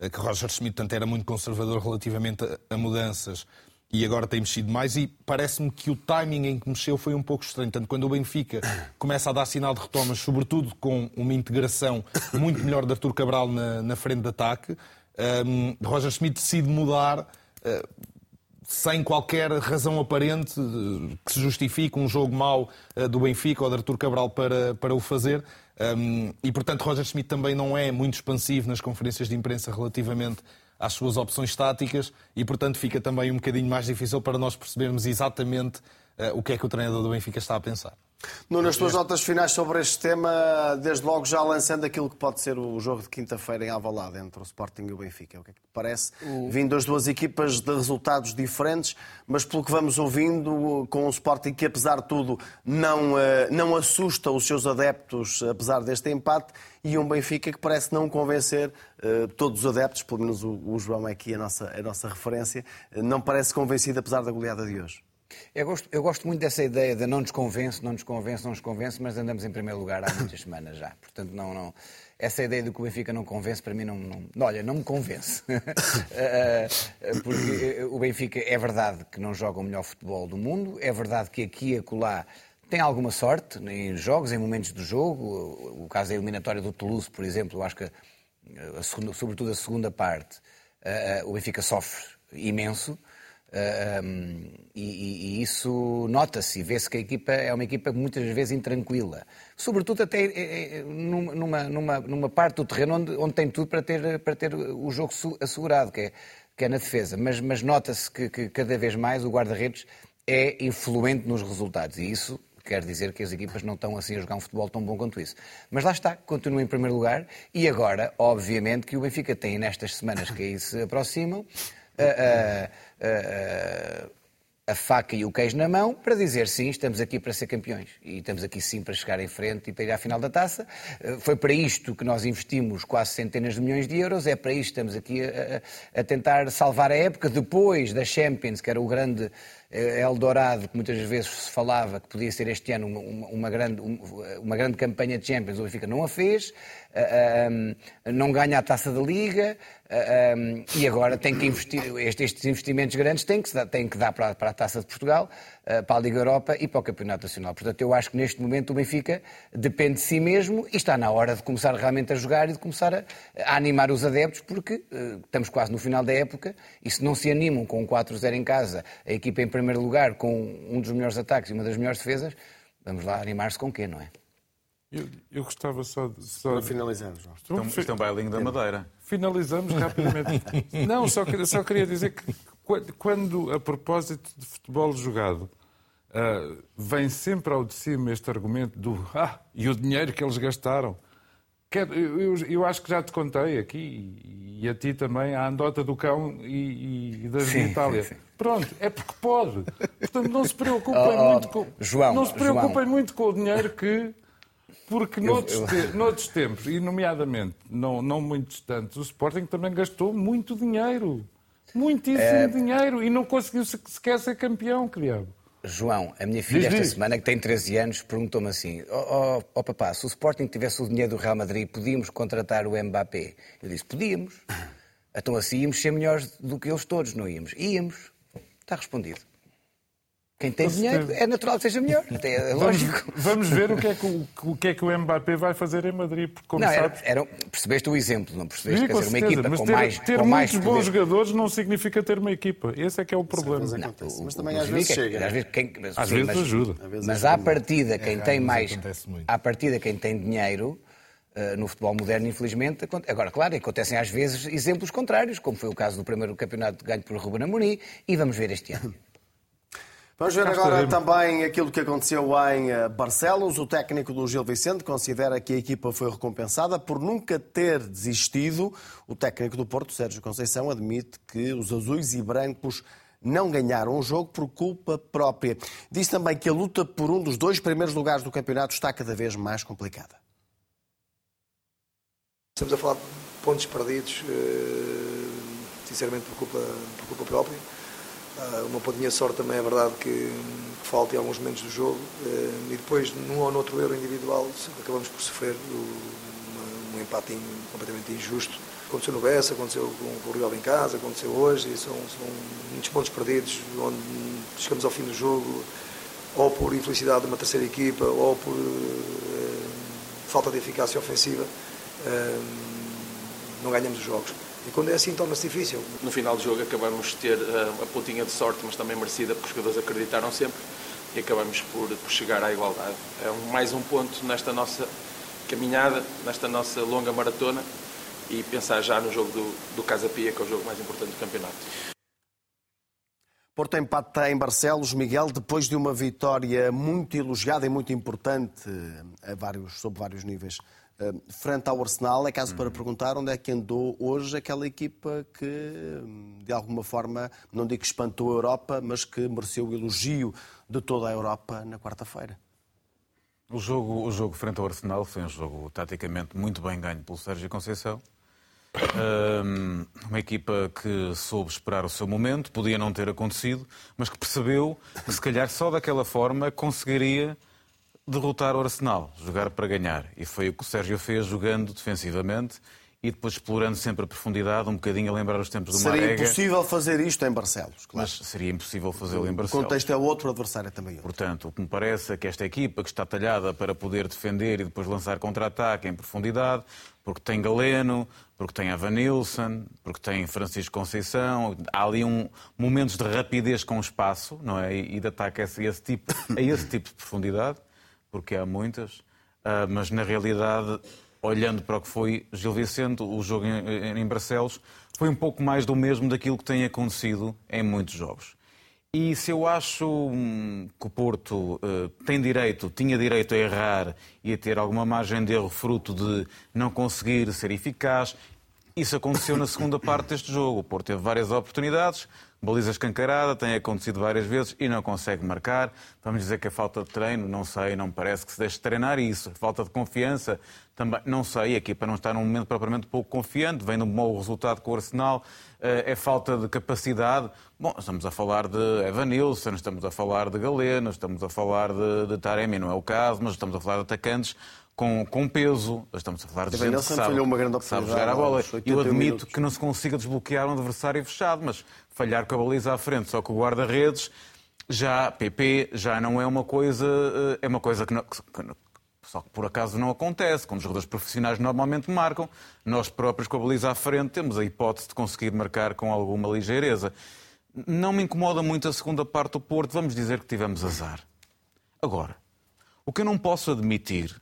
eh, que Roger Schmidt tanto era muito conservador relativamente a, a mudanças e agora tem mexido mais e parece-me que o timing em que mexeu foi um pouco estranho. Tanto quando o Benfica começa a dar sinal de retomas, sobretudo com uma integração muito melhor de Artur Cabral na, na frente de ataque, um, Roger Schmidt decide mudar uh, sem qualquer razão aparente uh, que se justifique um jogo mau uh, do Benfica ou de Artur Cabral para, para o fazer. Um, e, portanto, Roger Schmidt também não é muito expansivo nas conferências de imprensa relativamente às suas opções táticas e, portanto, fica também um bocadinho mais difícil para nós percebermos exatamente uh, o que é que o treinador do Benfica está a pensar. Nuno, as tuas notas finais sobre este tema, desde logo já lançando aquilo que pode ser o jogo de quinta-feira em Alvalade entre o Sporting e o Benfica. O que é que te parece? Vindo das duas equipas de resultados diferentes, mas pelo que vamos ouvindo, com o Sporting que apesar de tudo não, eh, não assusta os seus adeptos, apesar deste empate, e um Benfica que parece não convencer uh, todos os adeptos, pelo menos o, o João é aqui a nossa, a nossa referência, não parece convencido apesar da goleada de hoje. Eu gosto, eu gosto muito dessa ideia de não nos convence, não nos convence, não nos convence, mas andamos em primeiro lugar há muitas semanas já. Portanto, não, não, essa ideia de que o Benfica não convence, para mim, não, não olha, não me convence. Eh, eh, porque o Benfica é verdade que não joga o melhor futebol do mundo, é verdade que aqui e acolá tem alguma sorte em jogos, em momentos do jogo. O caso da eliminatória do Toulouse, por exemplo, eu acho que, a segunda, sobretudo a segunda parte, o Benfica sofre imenso. Uh, e, e, isso nota-se e vê-se que a equipa é uma equipa muitas vezes intranquila. Sobretudo até é, é, numa, numa, numa parte do terreno onde, onde tem tudo para ter, para ter o jogo assegurado, que é, que é na defesa. Mas, mas nota-se que, que, cada vez mais o guarda-redes é influente nos resultados. E isso quer dizer que as equipas não estão assim a jogar um futebol tão bom quanto isso. Mas lá está, continua em primeiro lugar. E agora, obviamente, que o Benfica tem nestas semanas que aí se aproximam a, a faca e o queijo na mão para dizer sim, estamos aqui para ser campeões e estamos aqui sim para chegar em frente e para ir à final da taça. Eh, foi para isto que nós investimos quase centenas de milhões de euros, é para isto que estamos aqui a, a tentar salvar a época depois da Champions, que era o grande Eldorado, que muitas vezes se falava que podia ser este ano uma, uma grande, uma grande campanha de Champions, o Benfica não a fez, eh, não ganha a taça da Liga, um, e agora tem que investir, estes investimentos grandes têm que, têm que dar para, a Taça de Portugal, para a Liga Europa e para o Campeonato Nacional. Portanto, eu acho que neste momento o Benfica depende de si mesmo e está na hora de começar realmente a jogar e de começar a, a animar os adeptos, porque uh, estamos quase no final da época e se não se animam com um 4-0 em casa, a equipa em primeiro lugar, com um dos melhores ataques e uma das melhores defesas, vamos lá animar-se com quê, não é? Eu, eu gostava só de. Só João. Estão, estão bailinho da Madeira. Finalizamos rapidamente. Não, só, só queria dizer que quando, a propósito de futebol jogado, uh, vem sempre ao de cima este argumento do ah, e o dinheiro que eles gastaram. Quero, eu, eu, acho que já te contei aqui, e a ti também, a andota do cão e, e da sim, Itália. Sim, sim. Pronto, é porque pode. Portanto, não se preocupem oh, oh, muito com. João, não se preocupem João. muito com o dinheiro que Porque noutros, eu, eu... Te, noutros tempos, e nomeadamente não, não muito distantes, o Sporting também gastou muito dinheiro. Muitíssimo é... dinheiro e não conseguiu sequer ser campeão, criado. João, a minha filha esta semana, que tem 13 anos, perguntou-me assim: Ó oh, oh, papá, se o Sporting tivesse o dinheiro do Real Madrid, podíamos contratar o Mbappé? Eu disse: podíamos. Então assim íamos ser melhores do que eles todos, não íamos? Íamos. Está respondido. Quem tem dinheiro é natural que seja melhor. É lógico. Vamos, vamos ver o que, é que o, o, que é que o Mbappé vai fazer em Madrid. Porque, como não, sabes... era, percebeste o exemplo, não percebeste? Sim, Quer dizer, uma equipa mas com ter, mais. Ter com muitos mais bons poder... jogadores não significa ter uma equipa. Esse é que é o problema. Sim, não, mas também às vezes chega. Às vezes, quem, mas, às sim, vezes mas, ajuda. Mas à partida, quem é, tem mais. À partida, quem tem dinheiro. Uh, no futebol moderno, infelizmente. Agora, claro, acontecem às vezes exemplos contrários, como foi o caso do primeiro campeonato ganho por Ruben Amorim, e vamos ver este ano. Vamos ver agora também aquilo que aconteceu em eh, Barcelos. O técnico do Gil Vicente considera que a equipa foi recompensada por nunca ter desistido. O técnico do Porto, Sérgio Conceição, admite que os azuis e brancos não ganharam o jogo por culpa própria. Diz também que a luta por um dos dois primeiros lugares do campeonato está cada vez mais complicada. Estamos a falar de pontos perdidos, eh, sinceramente por culpa, por culpa própria uma pontinha de sorte também é verdade que, que falta em alguns momentos do jogo uh, e depois num ou noutro erro individual acabamos por sofrer um, um empate completamente injusto. Aconteceu no Bessa, aconteceu com, o Rio em casa, aconteceu hoje e são, são muitos pontos perdidos onde chegamos ao fim do jogo ou por infelicidade de uma terceira equipa ou por uh, falta de eficácia ofensiva não ganhamos os jogos. E quando é assim torna-se difícil. No final do jogo acabamos de ter uh, a pontinha de sorte, mas também merecida, porque os jogadores acreditaram sempre e acabamos por, por chegar à igualdade. É um, mais um ponto nesta nossa caminhada, nesta nossa longa maratona e pensar já no jogo do, do Casa Pia, que é o jogo mais importante do campeonato. Porto empate em Barcelos, Miguel, depois de uma vitória muito elogiada e muito importante a vários, sob vários níveis frente ao Arsenal, é caso para uhum. perguntar onde é que andou hoje aquela equipa que, de alguma forma, não digo que espantou a Europa, mas que mereceu o elogio de toda a Europa na quarta-feira. O jogo, o jogo frente ao Arsenal foi um jogo taticamente muito bem ganho pelo Sérgio Conceição. uma equipa que soube esperar o seu momento, podia não ter acontecido, mas que percebeu que se calhar só daquela forma conseguiria derrotar o Arsenal, jogar para ganhar. E foi o que o Sérgio fez, jogando defensivamente e depois explorando sempre a profundidade, um bocadinho a lembrar os tempos do seria Marega. Seria impossível fazer isto em Barcelos, claro. Mas seria impossível fazê-lo em Barcelos. O contexto é outro, o adversário é também outro. Portanto, o que me parece é que esta equipa, que está talhada para poder defender e depois lançar contra-ataque em profundidade, porque tem Galeno, porque tem Avanilson, porque tem Francisco Conceição, há ali um, momentos de rapidez com espaço, não é? E de ataque a esse tipo, a esse tipo de profundidade porque há muitas, ah, mas na realidade, olhando para o que foi Gil Vicente, o jogo em Barcelos, foi um pouco mais do mesmo daquilo que tem acontecido em muitos jogos. E se eu acho hum, que o Porto uh, tem direito, tinha direito a errar e a ter alguma margem de erro fruto de não conseguir ser eficaz, isso aconteceu na segunda parte deste jogo. O Porto teve várias oportunidades, Baliza escancarada, tem acontecido várias vezes e não consegue marcar. Vamos dizer que é falta de treino, não sei, não parece que se deixe treinar isso. Falta de confiança, também não sei. A equipa não está num momento propriamente pouco confiante, vem de um bom resultado com o Arsenal. Eh, é falta de capacidade. Bom, estamos a falar de Evanilson, estamos a falar de Galeno, estamos a falar de, de Taremi, não é o caso, mas estamos a falar de atacantes com, com peso. Estamos a falar de gente que sabe, uma grande sabe jogar a bola. Eu admito minutos. que não se consiga desbloquear um adversário fechado, mas falhar com a baliza à frente só com o guarda-redes, já PP já não é uma coisa, eh, é uma coisa que, não, que, só que por acaso não acontece. Quando os jogadores profissionais normalmente marcam, nós próprios com a baliza à frente temos a hipótese de conseguir marcar com alguma ligeireza. Não me incomoda muito a segunda parte do Porto, vamos dizer que tivemos azar. Agora, o que eu não posso admitir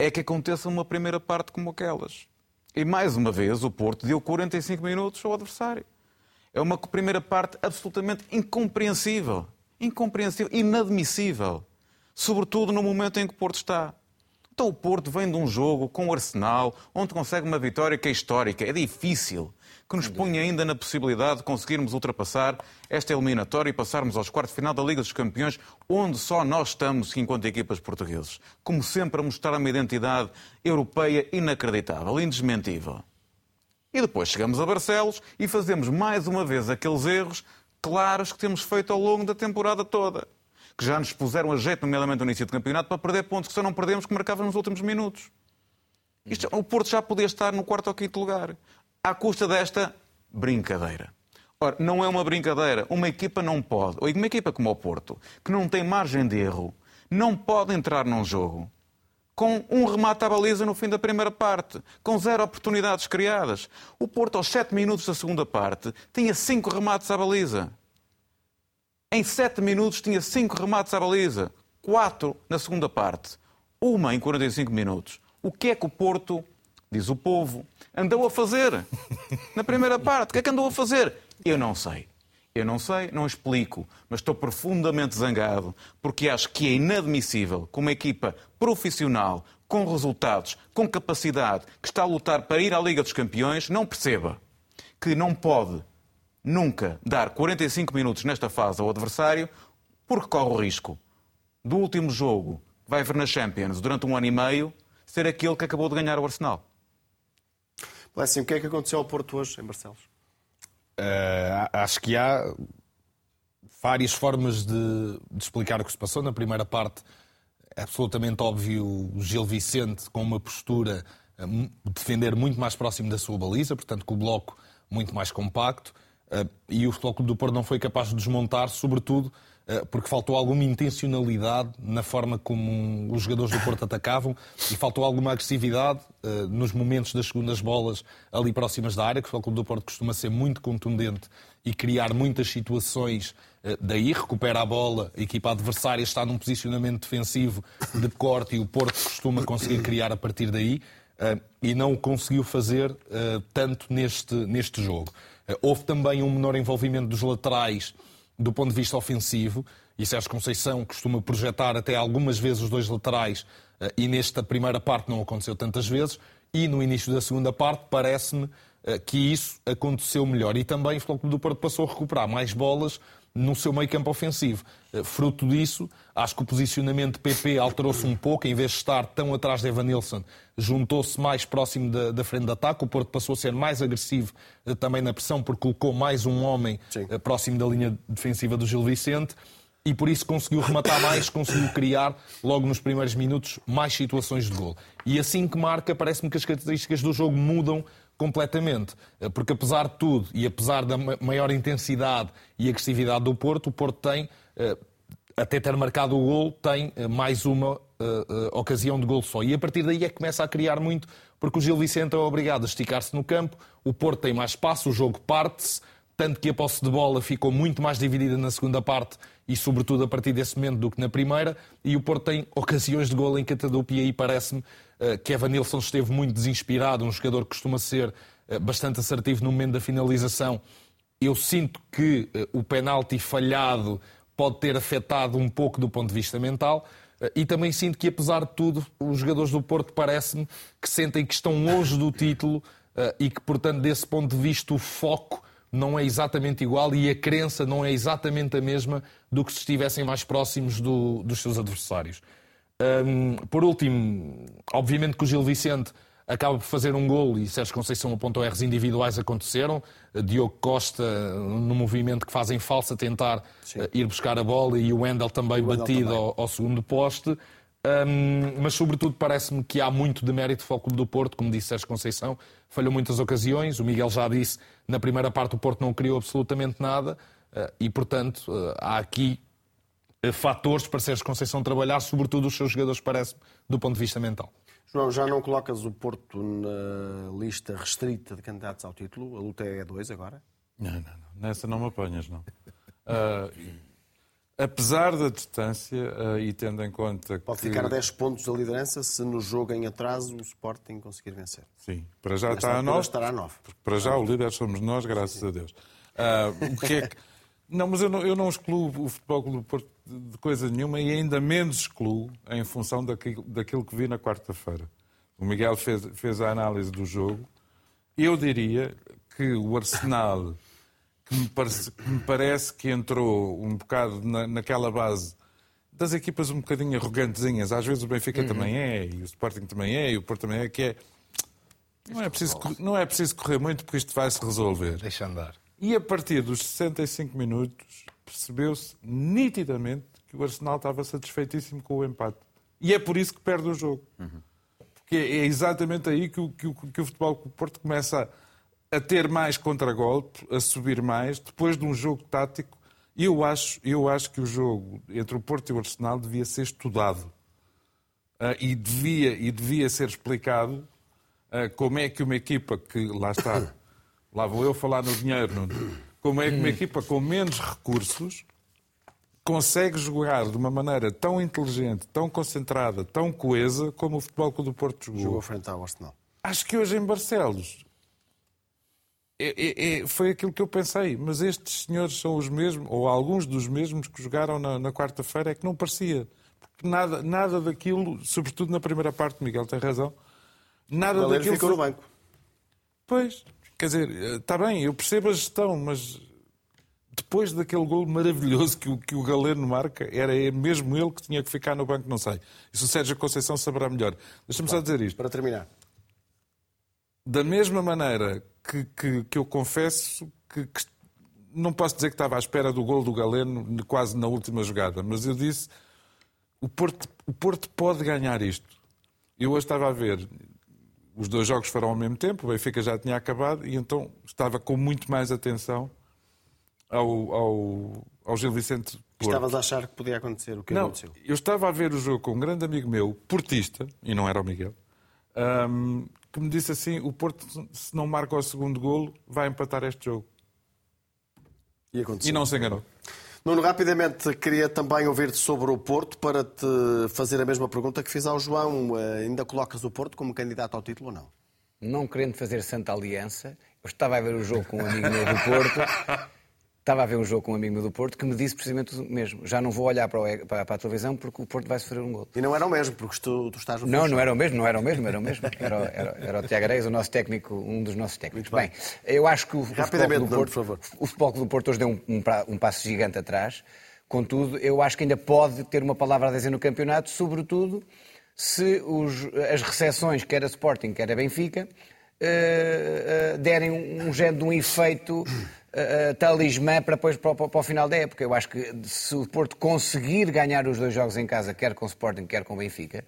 é que aconteça uma primeira parte como aquelas. E mais uma vez o Porto deu 45 minutos ao adversário. É uma primeira parte absolutamente incompreensível. Incompreensível, inadmissível. Sobretudo no momento em que o Porto está. Então o Porto vem de um jogo com o Arsenal, onde consegue uma vitória que é histórica, é difícil, que nos põe ainda na possibilidade de conseguirmos ultrapassar esta eliminatória e passarmos aos quartos de final da Liga dos Campeões, onde só nós estamos enquanto equipas portuguesas. Como sempre, a mostrar uma identidade europeia inacreditável, indesmentível. E depois chegamos a Barcelos e fazemos mais uma vez aqueles erros claros que temos feito ao longo da temporada toda. Que já nos puseram a jeito, nomeadamente no início do campeonato, para perder pontos que só não perdemos que marcávamos nos últimos minutos. Isto, o Porto já podia estar no quarto ou quinto lugar. À custa desta brincadeira. Ora, não é uma brincadeira. Uma equipa não pode, ou uma equipa como o Porto, que não tem margem de erro, não pode entrar num jogo com um remate à baliza no fim da primeira parte, com zero oportunidades criadas. O Porto, aos sete minutos da segunda parte, tinha cinco remates à baliza. Em sete minutos tinha cinco remates à baliza. Quatro na segunda parte. Uma em 45 minutos. O que é que o Porto, diz o povo, andou a fazer na primeira parte? O que é que andou a fazer? Eu não sei. Eu não sei, não explico, mas estou profundamente zangado porque acho que é inadmissível que uma equipa profissional, com resultados, com capacidade, que está a lutar para ir à Liga dos Campeões, não perceba que não pode nunca dar 45 minutos nesta fase ao adversário porque corre o risco do último jogo que vai ver na Champions durante um ano e meio ser aquele que acabou de ganhar o Arsenal. Blessing, o que é que aconteceu ao Porto hoje em Barcelos? Uh, acho que há várias formas de, de, explicar o que se passou. Na primeira parte, é absolutamente óbvio o Gil Vicente com uma postura uh, defender muito mais próximo da sua baliza, portanto, com o bloco muito mais compacto. Uh, e o Futebol Clube do Porto não foi capaz de desmontar, sobretudo eh, porque faltou alguma intencionalidade na forma como os jogadores do Porto atacavam e faltou alguma agressividade eh, nos momentos das segundas bolas ali próximas da área, que o Clube do Porto costuma ser muito contundente e criar muitas situações eh, daí, recupera a bola, a equipa adversária está num posicionamento defensivo de corte e o Porto costuma conseguir criar a partir daí e não o conseguiu fazer tanto neste, neste jogo. Houve também um menor envolvimento dos laterais do ponto de vista ofensivo, e Sérgio Conceição costuma projetar até algumas vezes os dois laterais, eh, e nesta primeira parte não aconteceu tantas vezes, e no início da segunda parte parece-me eh, que isso aconteceu melhor. E também o Futebol do Porto passou a recuperar mais bolas no seu meio campo ofensivo. Eh, fruto disso, acho que o posicionamento de PP alterou-se um pouco, em vez de estar tão atrás de Evan Nilsson, juntou-se mais próximo da, da, frente de ataque. O Porto passou a ser mais agressivo eh, também na pressão, porque colocou mais um homem Sim. Eh, próximo da linha defensiva do Gil Vicente. E por isso conseguiu rematar mais, conseguiu criar, logo nos primeiros minutos, mais situações de gol. E assim que marca, parece-me que as características do jogo mudam completamente. Eh, porque apesar de tudo, e apesar da maior intensidade e agressividade do Porto, o Porto tem, eh, até ter marcado o gol, tem eh, mais uma ocasião de gol só. E a partir daí é que começa a criar muito, porque o Gil Vicente é obrigado a esticar-se no campo, o Porto tem mais espaço, o jogo parte-se, tanto que a posse de bola ficou muito mais dividida na segunda parte e, sobretudo, a partir desse momento do que na primeira. E o Porto tem ocasiões de gol em Catadupi e aí parece-me eh, que Evan Nilsson esteve muito desinspirado, um jogador que costuma ser eh, bastante assertivo no momento da finalização. Eu sinto que eh, o penalti falhado pode ter afetado um pouco do ponto de vista mental. E também sinto que, apesar de tudo, os jogadores do Porto parece-me que sentem que estão longe do título e que, portanto, desse ponto de vista, o foco não é exatamente igual e a crença não é exatamente a mesma do que se estivessem mais próximos do, dos seus adversários. Um, por último, obviamente que o Gil Vicente acaba por fazer um gol e Sérgio Conceição apontou erros individuais aconteceram. Diogo Costa, no movimento que fazem falsa, tentar uh, ir buscar a bola e o Wendel também o batido também. Ao, ao, segundo poste. Um, mas, sobretudo, parece-me que há muito de mérito do Clube do Porto, como disse Sérgio Conceição. Falhou muitas ocasiões. O Miguel já disse, na primeira parte o Porto não criou absolutamente nada. Uh, e, portanto, uh, há aqui eh, fatores para Sérgio Conceição trabalhar, sobretudo os seus jogadores, parece, do ponto de vista mental. João, já não colocas o Porto na lista restrita de candidatos ao título? A luta é dois agora? Não, não, não. Nessa não me apanhas, não. Uh, apesar da distância uh, e tendo em conta Pode que... ficar a 10 pontos da liderança se no jogo em atraso o Sporting conseguir vencer. Sim, para já está a 9. Estará a 9. Para já o líder somos nós, graças sim. a Deus. Uh, o que é que Não, mas eu não, eu não excluo o Futebol Clube do Porto de coisa nenhuma e ainda menos excluo em função daquilo, daquilo que vi na quarta-feira. O Miguel fez, fez a análise do jogo. Eu diria que o Arsenal, que me parece que, me parece que entrou um bocado na, naquela base das equipas um bocadinho arrogantezinhas, às vezes o Benfica uhum. também é, e o Sporting também é, e o Porto também é, que é. Não é, preciso, não é preciso correr muito porque isto vai se resolver. Deixa andar. E a partir dos 65 minutos percebeu-se nitidamente que o Arsenal estava satisfeitíssimo com o empate. E é por isso que perde o jogo. Uhum. Porque é exatamente aí que o, que o, que o futebol do Porto começa a, a ter mais contragolpe, a subir mais, depois de um jogo tático. Eu acho, eu acho que o jogo entre o Porto e o Arsenal devia ser estudado. Uh, e, devia, e devia ser explicado uh, como é que uma equipa que, lá está, lá vou eu falar no dinheiro, como é que uma equipa com menos recursos consegue jogar de uma maneira tão inteligente, tão concentrada, tão coesa como o Futebol Clube do Porto jogou. Jogou frente ao Arsenal. Acho que hoje em Barcelos é, é, é, foi aquilo que eu pensei, mas estes senhores são os mesmos, ou alguns dos mesmos que jogaram na, na quarta-feira, é que não parecia. Porque nada, nada daquilo, sobretudo na primeira parte, Miguel tem razão, nada daquilo. ficou foi... no banco. Pois, quer dizer, está bem, eu percebo a gestão, mas depois daquele gol maravilhoso que o, que o Galeno marca, era mesmo ele que tinha que ficar no banco, não sei. Isso o Sérgio Conceição saberá melhor. Deixa-me só dizer isto. Para terminar. Da mesma maneira que, que, que eu confesso que, que, não posso dizer que estava à espera do gol do Galeno quase na última jogada, mas eu disse o Porto, o Porto pode ganhar isto. Eu hoje estava a ver, os dois jogos foram ao mesmo tempo, o Benfica já tinha acabado e então estava com muito mais atenção ao, ao, ao Gil Vicente Porto. Estavas a achar que podia acontecer o que não, aconteceu? Eu estava a ver o jogo com um grande amigo meu, portista, e não era o Miguel, um, que me disse assim: o Porto, se não marca o segundo golo, vai empatar este jogo. E, aconteceu. e não se enganou. Nuno, rapidamente queria também ouvir-te sobre o Porto para te fazer a mesma pergunta que fiz ao João. Eh, ainda colocas o Porto como candidato ao título ou não? Não querendo fazer santa aliança, eu estava a ver o jogo com um amigo meu do Porto Estava a ver um jogo com um amigo meu do Porto que me disse precisamente o mesmo. Já não vou olhar para, o, para, para a televisão porque o Porto vai sofrer um gol. E não era o mesmo, porque tu, tu estás no Não, não era o mesmo, não era o mesmo, era o mesmo. Era, era, era o Tiago Areias, o nosso técnico, um dos nossos técnicos. Bem. bem. eu acho que o, Rapidamente, o do Porto, por favor. o futebol do Porto hoje deu um, um, um passo gigante atrás. Contudo, eu acho que ainda pode ter uma palavra a dizer no campeonato, sobretudo se os, as recepções, quer a Sporting, quer a Benfica, uh, uh, derem um, um género de um efeito uh, talismã para, depois, para, para, o final da época. Eu acho que se o Porto conseguir ganhar os dois jogos em casa, quer com o Sporting, quer com o Benfica,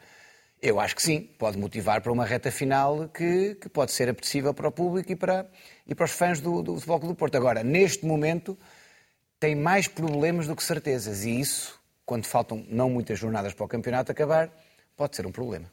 eu acho que sim, pode motivar para uma reta final que, que pode ser apetecível para o público e para, e para os fãs do, do Futebol do Porto. Agora, neste momento, tem mais problemas do que certezas e isso, quando faltam não muitas jornadas para o campeonato acabar, pode ser um problema.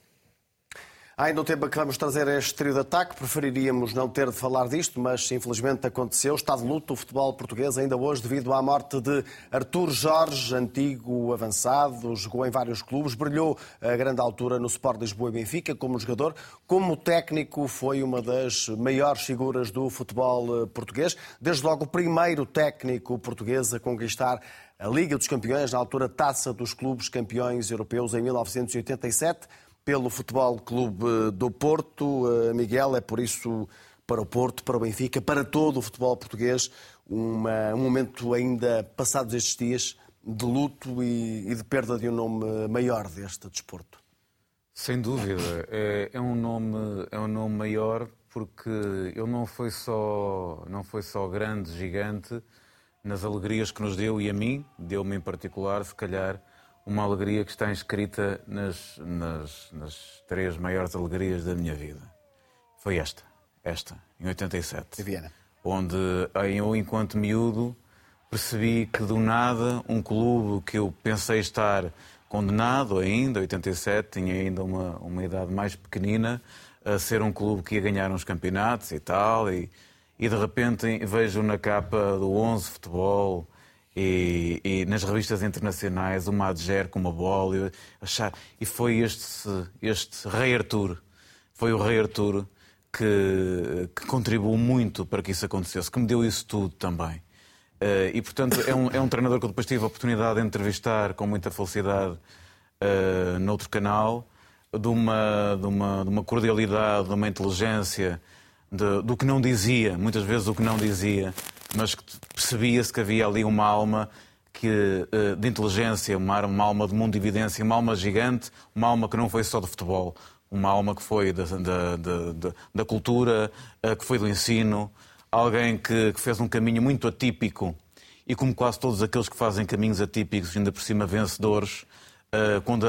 Ainda o tema que vamos trazer é este trio de ataque. Preferiríamos não ter de falar disto, mas infelizmente aconteceu. Está de luto o futebol português ainda hoje devido à morte de Artur Jorge, antigo avançado, jogou em vários clubes, brilhou a grande altura no Sport Lisboa e Benfica como jogador. Como técnico foi uma das maiores figuras do futebol eh, português. Desde logo o primeiro técnico português a conquistar a Liga dos Campeões, na altura Taça dos Clubes Campeões Europeus em 1987 pelo Futebol Clube do Porto. Eh, Miguel, é por isso para o Porto, para o Benfica, para todo o futebol português, uma, um momento ainda passados estes dias de luto e, e, de perda de um nome maior deste desporto. Sem dúvida, é, é, um nome é um nome maior porque ele não foi só não foi só grande, gigante nas alegrias que nos deu e a mim deu-me em particular, se calhar uma alegria que está inscrita nas, nas, nas três maiores alegrias da minha vida. Foi esta, esta, em 87. De Viena. Onde eu, enquanto miúdo, percebi que do nada um clube que eu pensei estar condenado ainda, 87, tinha ainda uma, uma idade mais pequenina, a ser um clube que ia ganhar uns campeonatos e tal, e, e de repente vejo na capa do 11 Futebol e, e, nas revistas internacionais uma adger com uma bola achar e foi este este Rei Artur foi o Rei Artur que, que contribuiu muito para que isso acontecesse que me deu isso tudo também. Uh, e, portanto, é um, é um treinador que depois tive a oportunidade de entrevistar com muita felicidade uh, noutro canal, de uma, de, uma, de uma cordialidade, de uma inteligência, de, do que não dizia, muitas vezes o que não dizia, mas percebia-se que havia ali uma alma que, uh, de inteligência, uma, alma de mundo de evidência, uma alma gigante, uma alma que não foi só de futebol, uma alma que foi da, da, da, da cultura, que foi do ensino, alguém que, que, fez um caminho muito atípico e, como quase todos aqueles que fazem caminhos atípicos, ainda por cima vencedores, uh, quando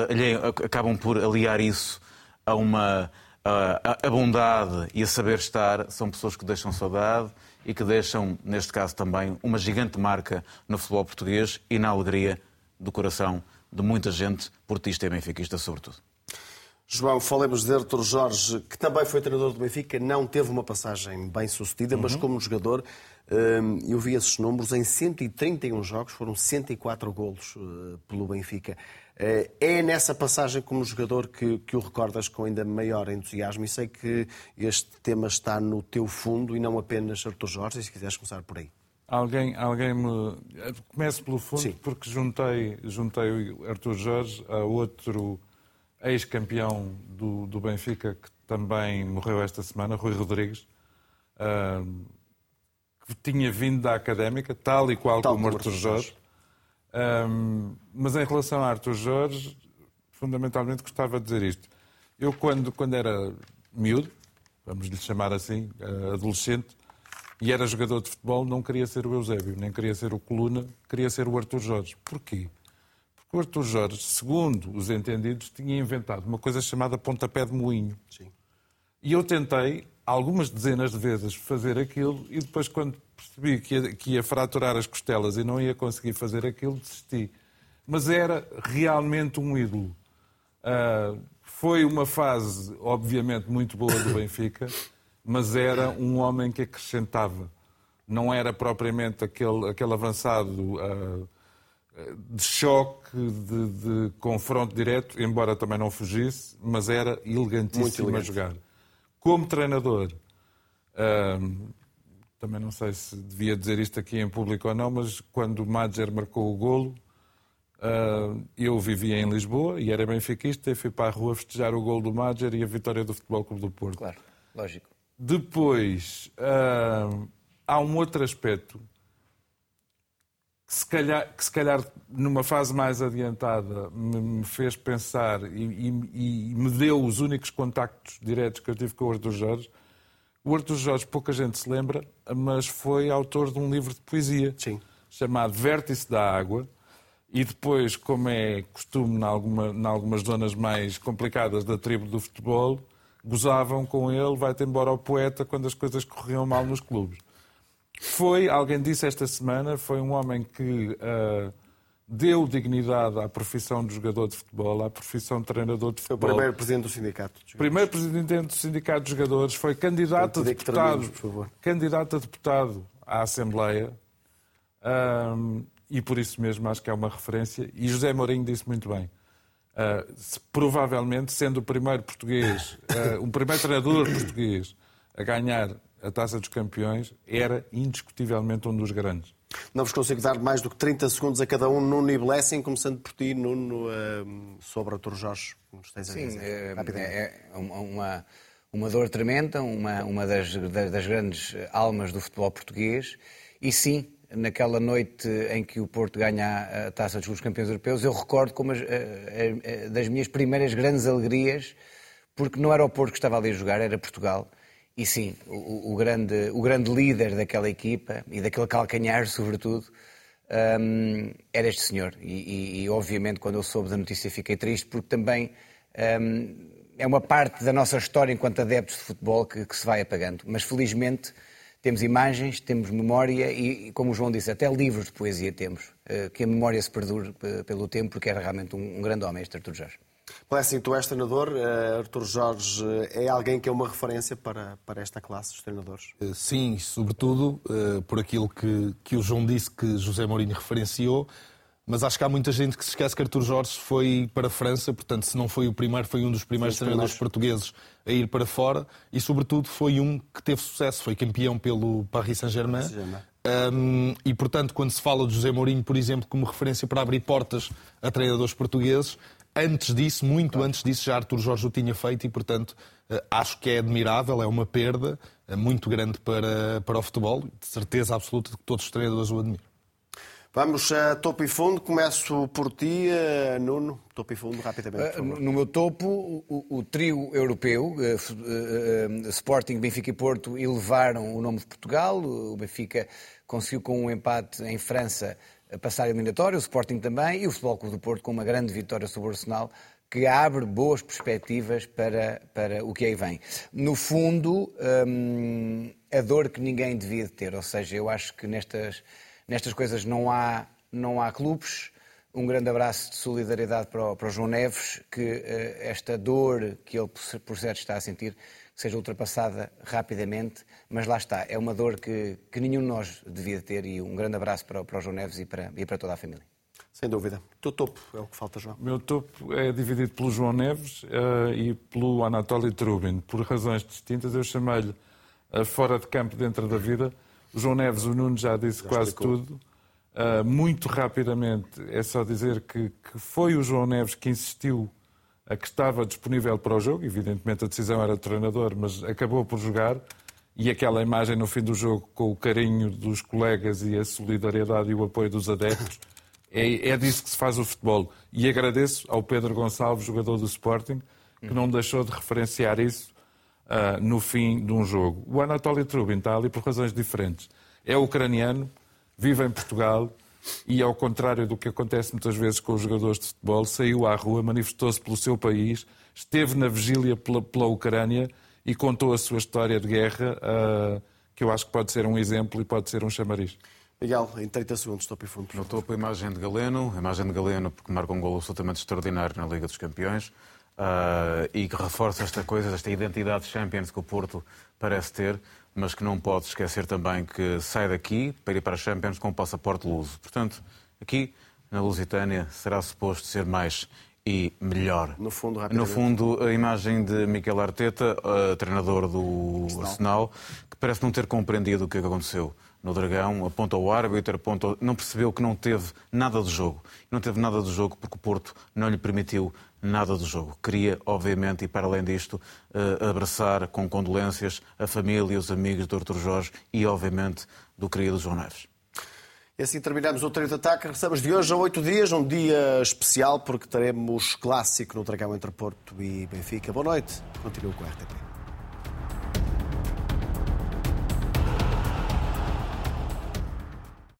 acabam por aliar isso a uma a bondade e a saber estar, são pessoas que deixam saudade e que deixam, neste caso também, uma gigante marca no futebol português e na alegria do coração de muita gente, portista e benfiquista, sobretudo. João, falemos de Artur Jorge, que também foi treinador do Benfica, não teve uma passagem bem sucedida, uhum. mas como jogador, hum, eu vi esses números, em 131 jogos foram 104 golos eh, pelo Benfica. Eh, é nessa passagem como jogador que, que o recordas com ainda maior entusiasmo e sei que este tema está no teu fundo e não apenas Artur Jorge, e se quiseres começar por aí. Alguém, alguém me... Começo pelo fundo Sim. porque juntei, juntei o Artur Jorge a outro ex-campeão do, do, Benfica, que também morreu esta semana, Rui Rodrigues, uh, que tinha vindo da Académica, tal e qual tal como Artur Jorge. Uh, mas em relação a Artur Jorge, fundamentalmente gostava de dizer isto. Eu, quando, quando era miúdo, vamos lhe chamar assim, uh, adolescente, e era jogador de futebol, não queria ser o Eusébio, nem queria ser o Coluna, queria ser o Artur Jorge. Porquê? o Artur Jorge, segundo os entendidos, tinha inventado uma coisa chamada pontapé de moinho. Sim. E eu tentei, algumas dezenas de vezes, fazer aquilo e depois, quando percebi que ia, que ia fraturar as costelas e não ia conseguir fazer aquilo, desisti. Mas era realmente um ídolo. Uh, foi uma fase, obviamente, muito boa do Benfica, mas era um homem que acrescentava. Não era propriamente aquele, aquele avançado. Uh, de choque, de, de, confronto direto, embora também não fugisse, mas era elegantíssimo elegante. a jogar. Como treinador, também não sei se devia dizer isto aqui em público ou não, mas quando o Madger marcou o golo, uh, eu vivia em Lisboa e era benfiquista e fui para a rua festejar o golo do Madger e a vitória do Futebol Clube do Porto. Claro, lógico. Depois, uh, há um outro aspecto que se calhar, que se calhar numa fase mais adiantada me, fez pensar e, e, e, me deu os únicos contactos diretos que eu tive com o Artur Jorge. O Artur Jorge, pouca gente se lembra, mas foi autor de um livro de poesia Sim. chamado Vértice da Água. E depois, como é costume em alguma, algumas zonas mais complicadas da tribo do futebol, gozavam com ele, vai-te embora o poeta, quando as coisas corriam mal nos clubes. Foi, alguém disse esta semana, foi um homem que uh, deu dignidade à profissão de jogador de futebol, à profissão de treinador de futebol. Foi o primeiro presidente do sindicato. Primeiro presidente do sindicato de jogadores, foi candidato a deputado, candidato a deputado à Assembleia. Um, e por isso mesmo acho que é uma referência. E José Mourinho disse muito bem. Uh, se, provavelmente, sendo o primeiro português, uh, o primeiro treinador português a ganhar a Taça dos Campeões, era indiscutivelmente um dos grandes. Não vos consigo dar mais do que 30 segundos a cada um, Nuno e Blessing, começando por ti, Nuno, uh, sobre a Torre Jorge, nos tens a Sim, dizer. É, é uma, uma dor tremenda, uma, uma das, das grandes almas do futebol português, e sim, naquela noite em que o Porto ganha a Taça dos Campeões Europeus, eu recordo como as, das minhas primeiras grandes alegrias, porque não era o Porto que estava ali a jogar, era Portugal. E sim, o, o, grande, o grande líder daquela equipa e daquele calcanhar, sobretudo, um, era este senhor. E, e, e, obviamente, quando eu soube da notícia, fiquei triste, porque também um, é uma parte da nossa história enquanto adeptos de futebol que, que, se vai apagando. Mas felizmente temos imagens, temos memória e, como o João disse, até livros de poesia temos. Uh, que a memória se perdure pelo tempo, porque era realmente um, um grande homem, este Artur Jorge. Blessing, tu és treinador, uh, Artur Jorge é alguém que é uma referência para, para esta classe dos treinadores? Eh, sim, sobretudo uh, por aquilo que, que o João disse que José Mourinho referenciou, mas acho que há muita gente que se esquece que Artur Jorge foi para a França, portanto, se não foi o primeiro, foi um dos primeiros treinadores portugueses a ir para fora e, sobretudo, foi um que teve sucesso, foi campeão pelo Paris Saint-Germain. Saint Um, e, portanto, quando se fala de José Mourinho, por exemplo, como referência para abrir portas a treinadores portugueses, antes disso, muito claro. antes disso, já Artur Jorge o tinha feito e, portanto, uh, acho que é admirável, é uma perda uh, muito grande para, para o futebol. De certeza absoluta de que todos os treinadores o admiram. Vamos a topo e fundo. Começo por ti, eh, Nuno. Topo e fundo, rapidamente. No meu topo, o, o trio europeu, uh, uh, Sporting, Benfica e Porto, elevaram o nome de Portugal. O Benfica conseguiu, com um empate em França, passar a o Sporting também, e o Futebol Clube do Porto com uma grande vitória sobre o Arsenal, que abre boas perspectivas para, para o que aí vem. No fundo, um, a dor que ninguém devia ter, ou seja, eu acho que nestas Nestas coisas não há, não há clubes. Um grande abraço de solidariedade para o, para o João Neves, que uh, esta dor que ele, por certo, está a sentir, seja ultrapassada rapidamente, mas lá está, é uma dor que, que nenhum de nós devia ter e um grande abraço para, para o João Neves e para, e para toda a família. Sem dúvida. O teu topo é o que falta, João. O meu topo é dividido pelo João Neves uh, e pelo Anatoly Trubin. Por razões distintas, eu chamei-lhe uh, fora de campo, dentro da vida, o João Neves, o Nuno já disse já quase explicou. tudo. Uh, muito rapidamente, é só dizer que, que, foi o João Neves que insistiu a que estava disponível para o jogo. Evidentemente a decisão era do treinador, mas acabou por jogar. E aquela imagem no fim do jogo, com o carinho dos colegas e a solidariedade e o apoio dos adeptos, é, é disso que se faz o futebol. E agradeço ao Pedro Gonçalves, jogador do Sporting, que não deixou de referenciar isso uh, no fim de um jogo. O Anatoly Trubin está ali por razões diferentes. É ucraniano, vive em Portugal e, ao contrário do que acontece muitas vezes com os jogadores de futebol, saiu à rua, manifestou-se pelo seu país, esteve na vigília pela, pela Ucrânia e contou a sua história de guerra, uh, que eu acho que pode ser um exemplo e pode ser um chamariz. Miguel, em 30 segundos, topo e fundo. No topo, a imagem de Galeno, a imagem de Galeno porque marca um gol absolutamente extraordinário na Liga dos Campeões uh, e que reforça esta coisa, esta identidade Champions que o Porto parece ter, mas que não pode esquecer também que sai daqui para ir para a Champions com o passaporte luso. Portanto, aqui na Lusitânia será suposto ser mais e melhor. No fundo, no fundo a imagem de Miquel Arteta, uh, treinador do Arsenal. Arsenal, que parece não ter compreendido o que aconteceu no Dragão, aponta ao árbitro, aponta, não percebeu que não teve nada do jogo. Não teve nada do jogo porque o Porto não lhe permitiu nada do jogo. Queria, obviamente, e para além disto, eh, abraçar com condolências a família e os amigos do Dr. Jorge e, obviamente, do querido João Neves. E assim terminamos o treino de ataque. Regressamos de hoje a oito dias, um dia especial, porque teremos clássico no Dragão entre Porto e Benfica. Boa noite. Continuo com a RTP.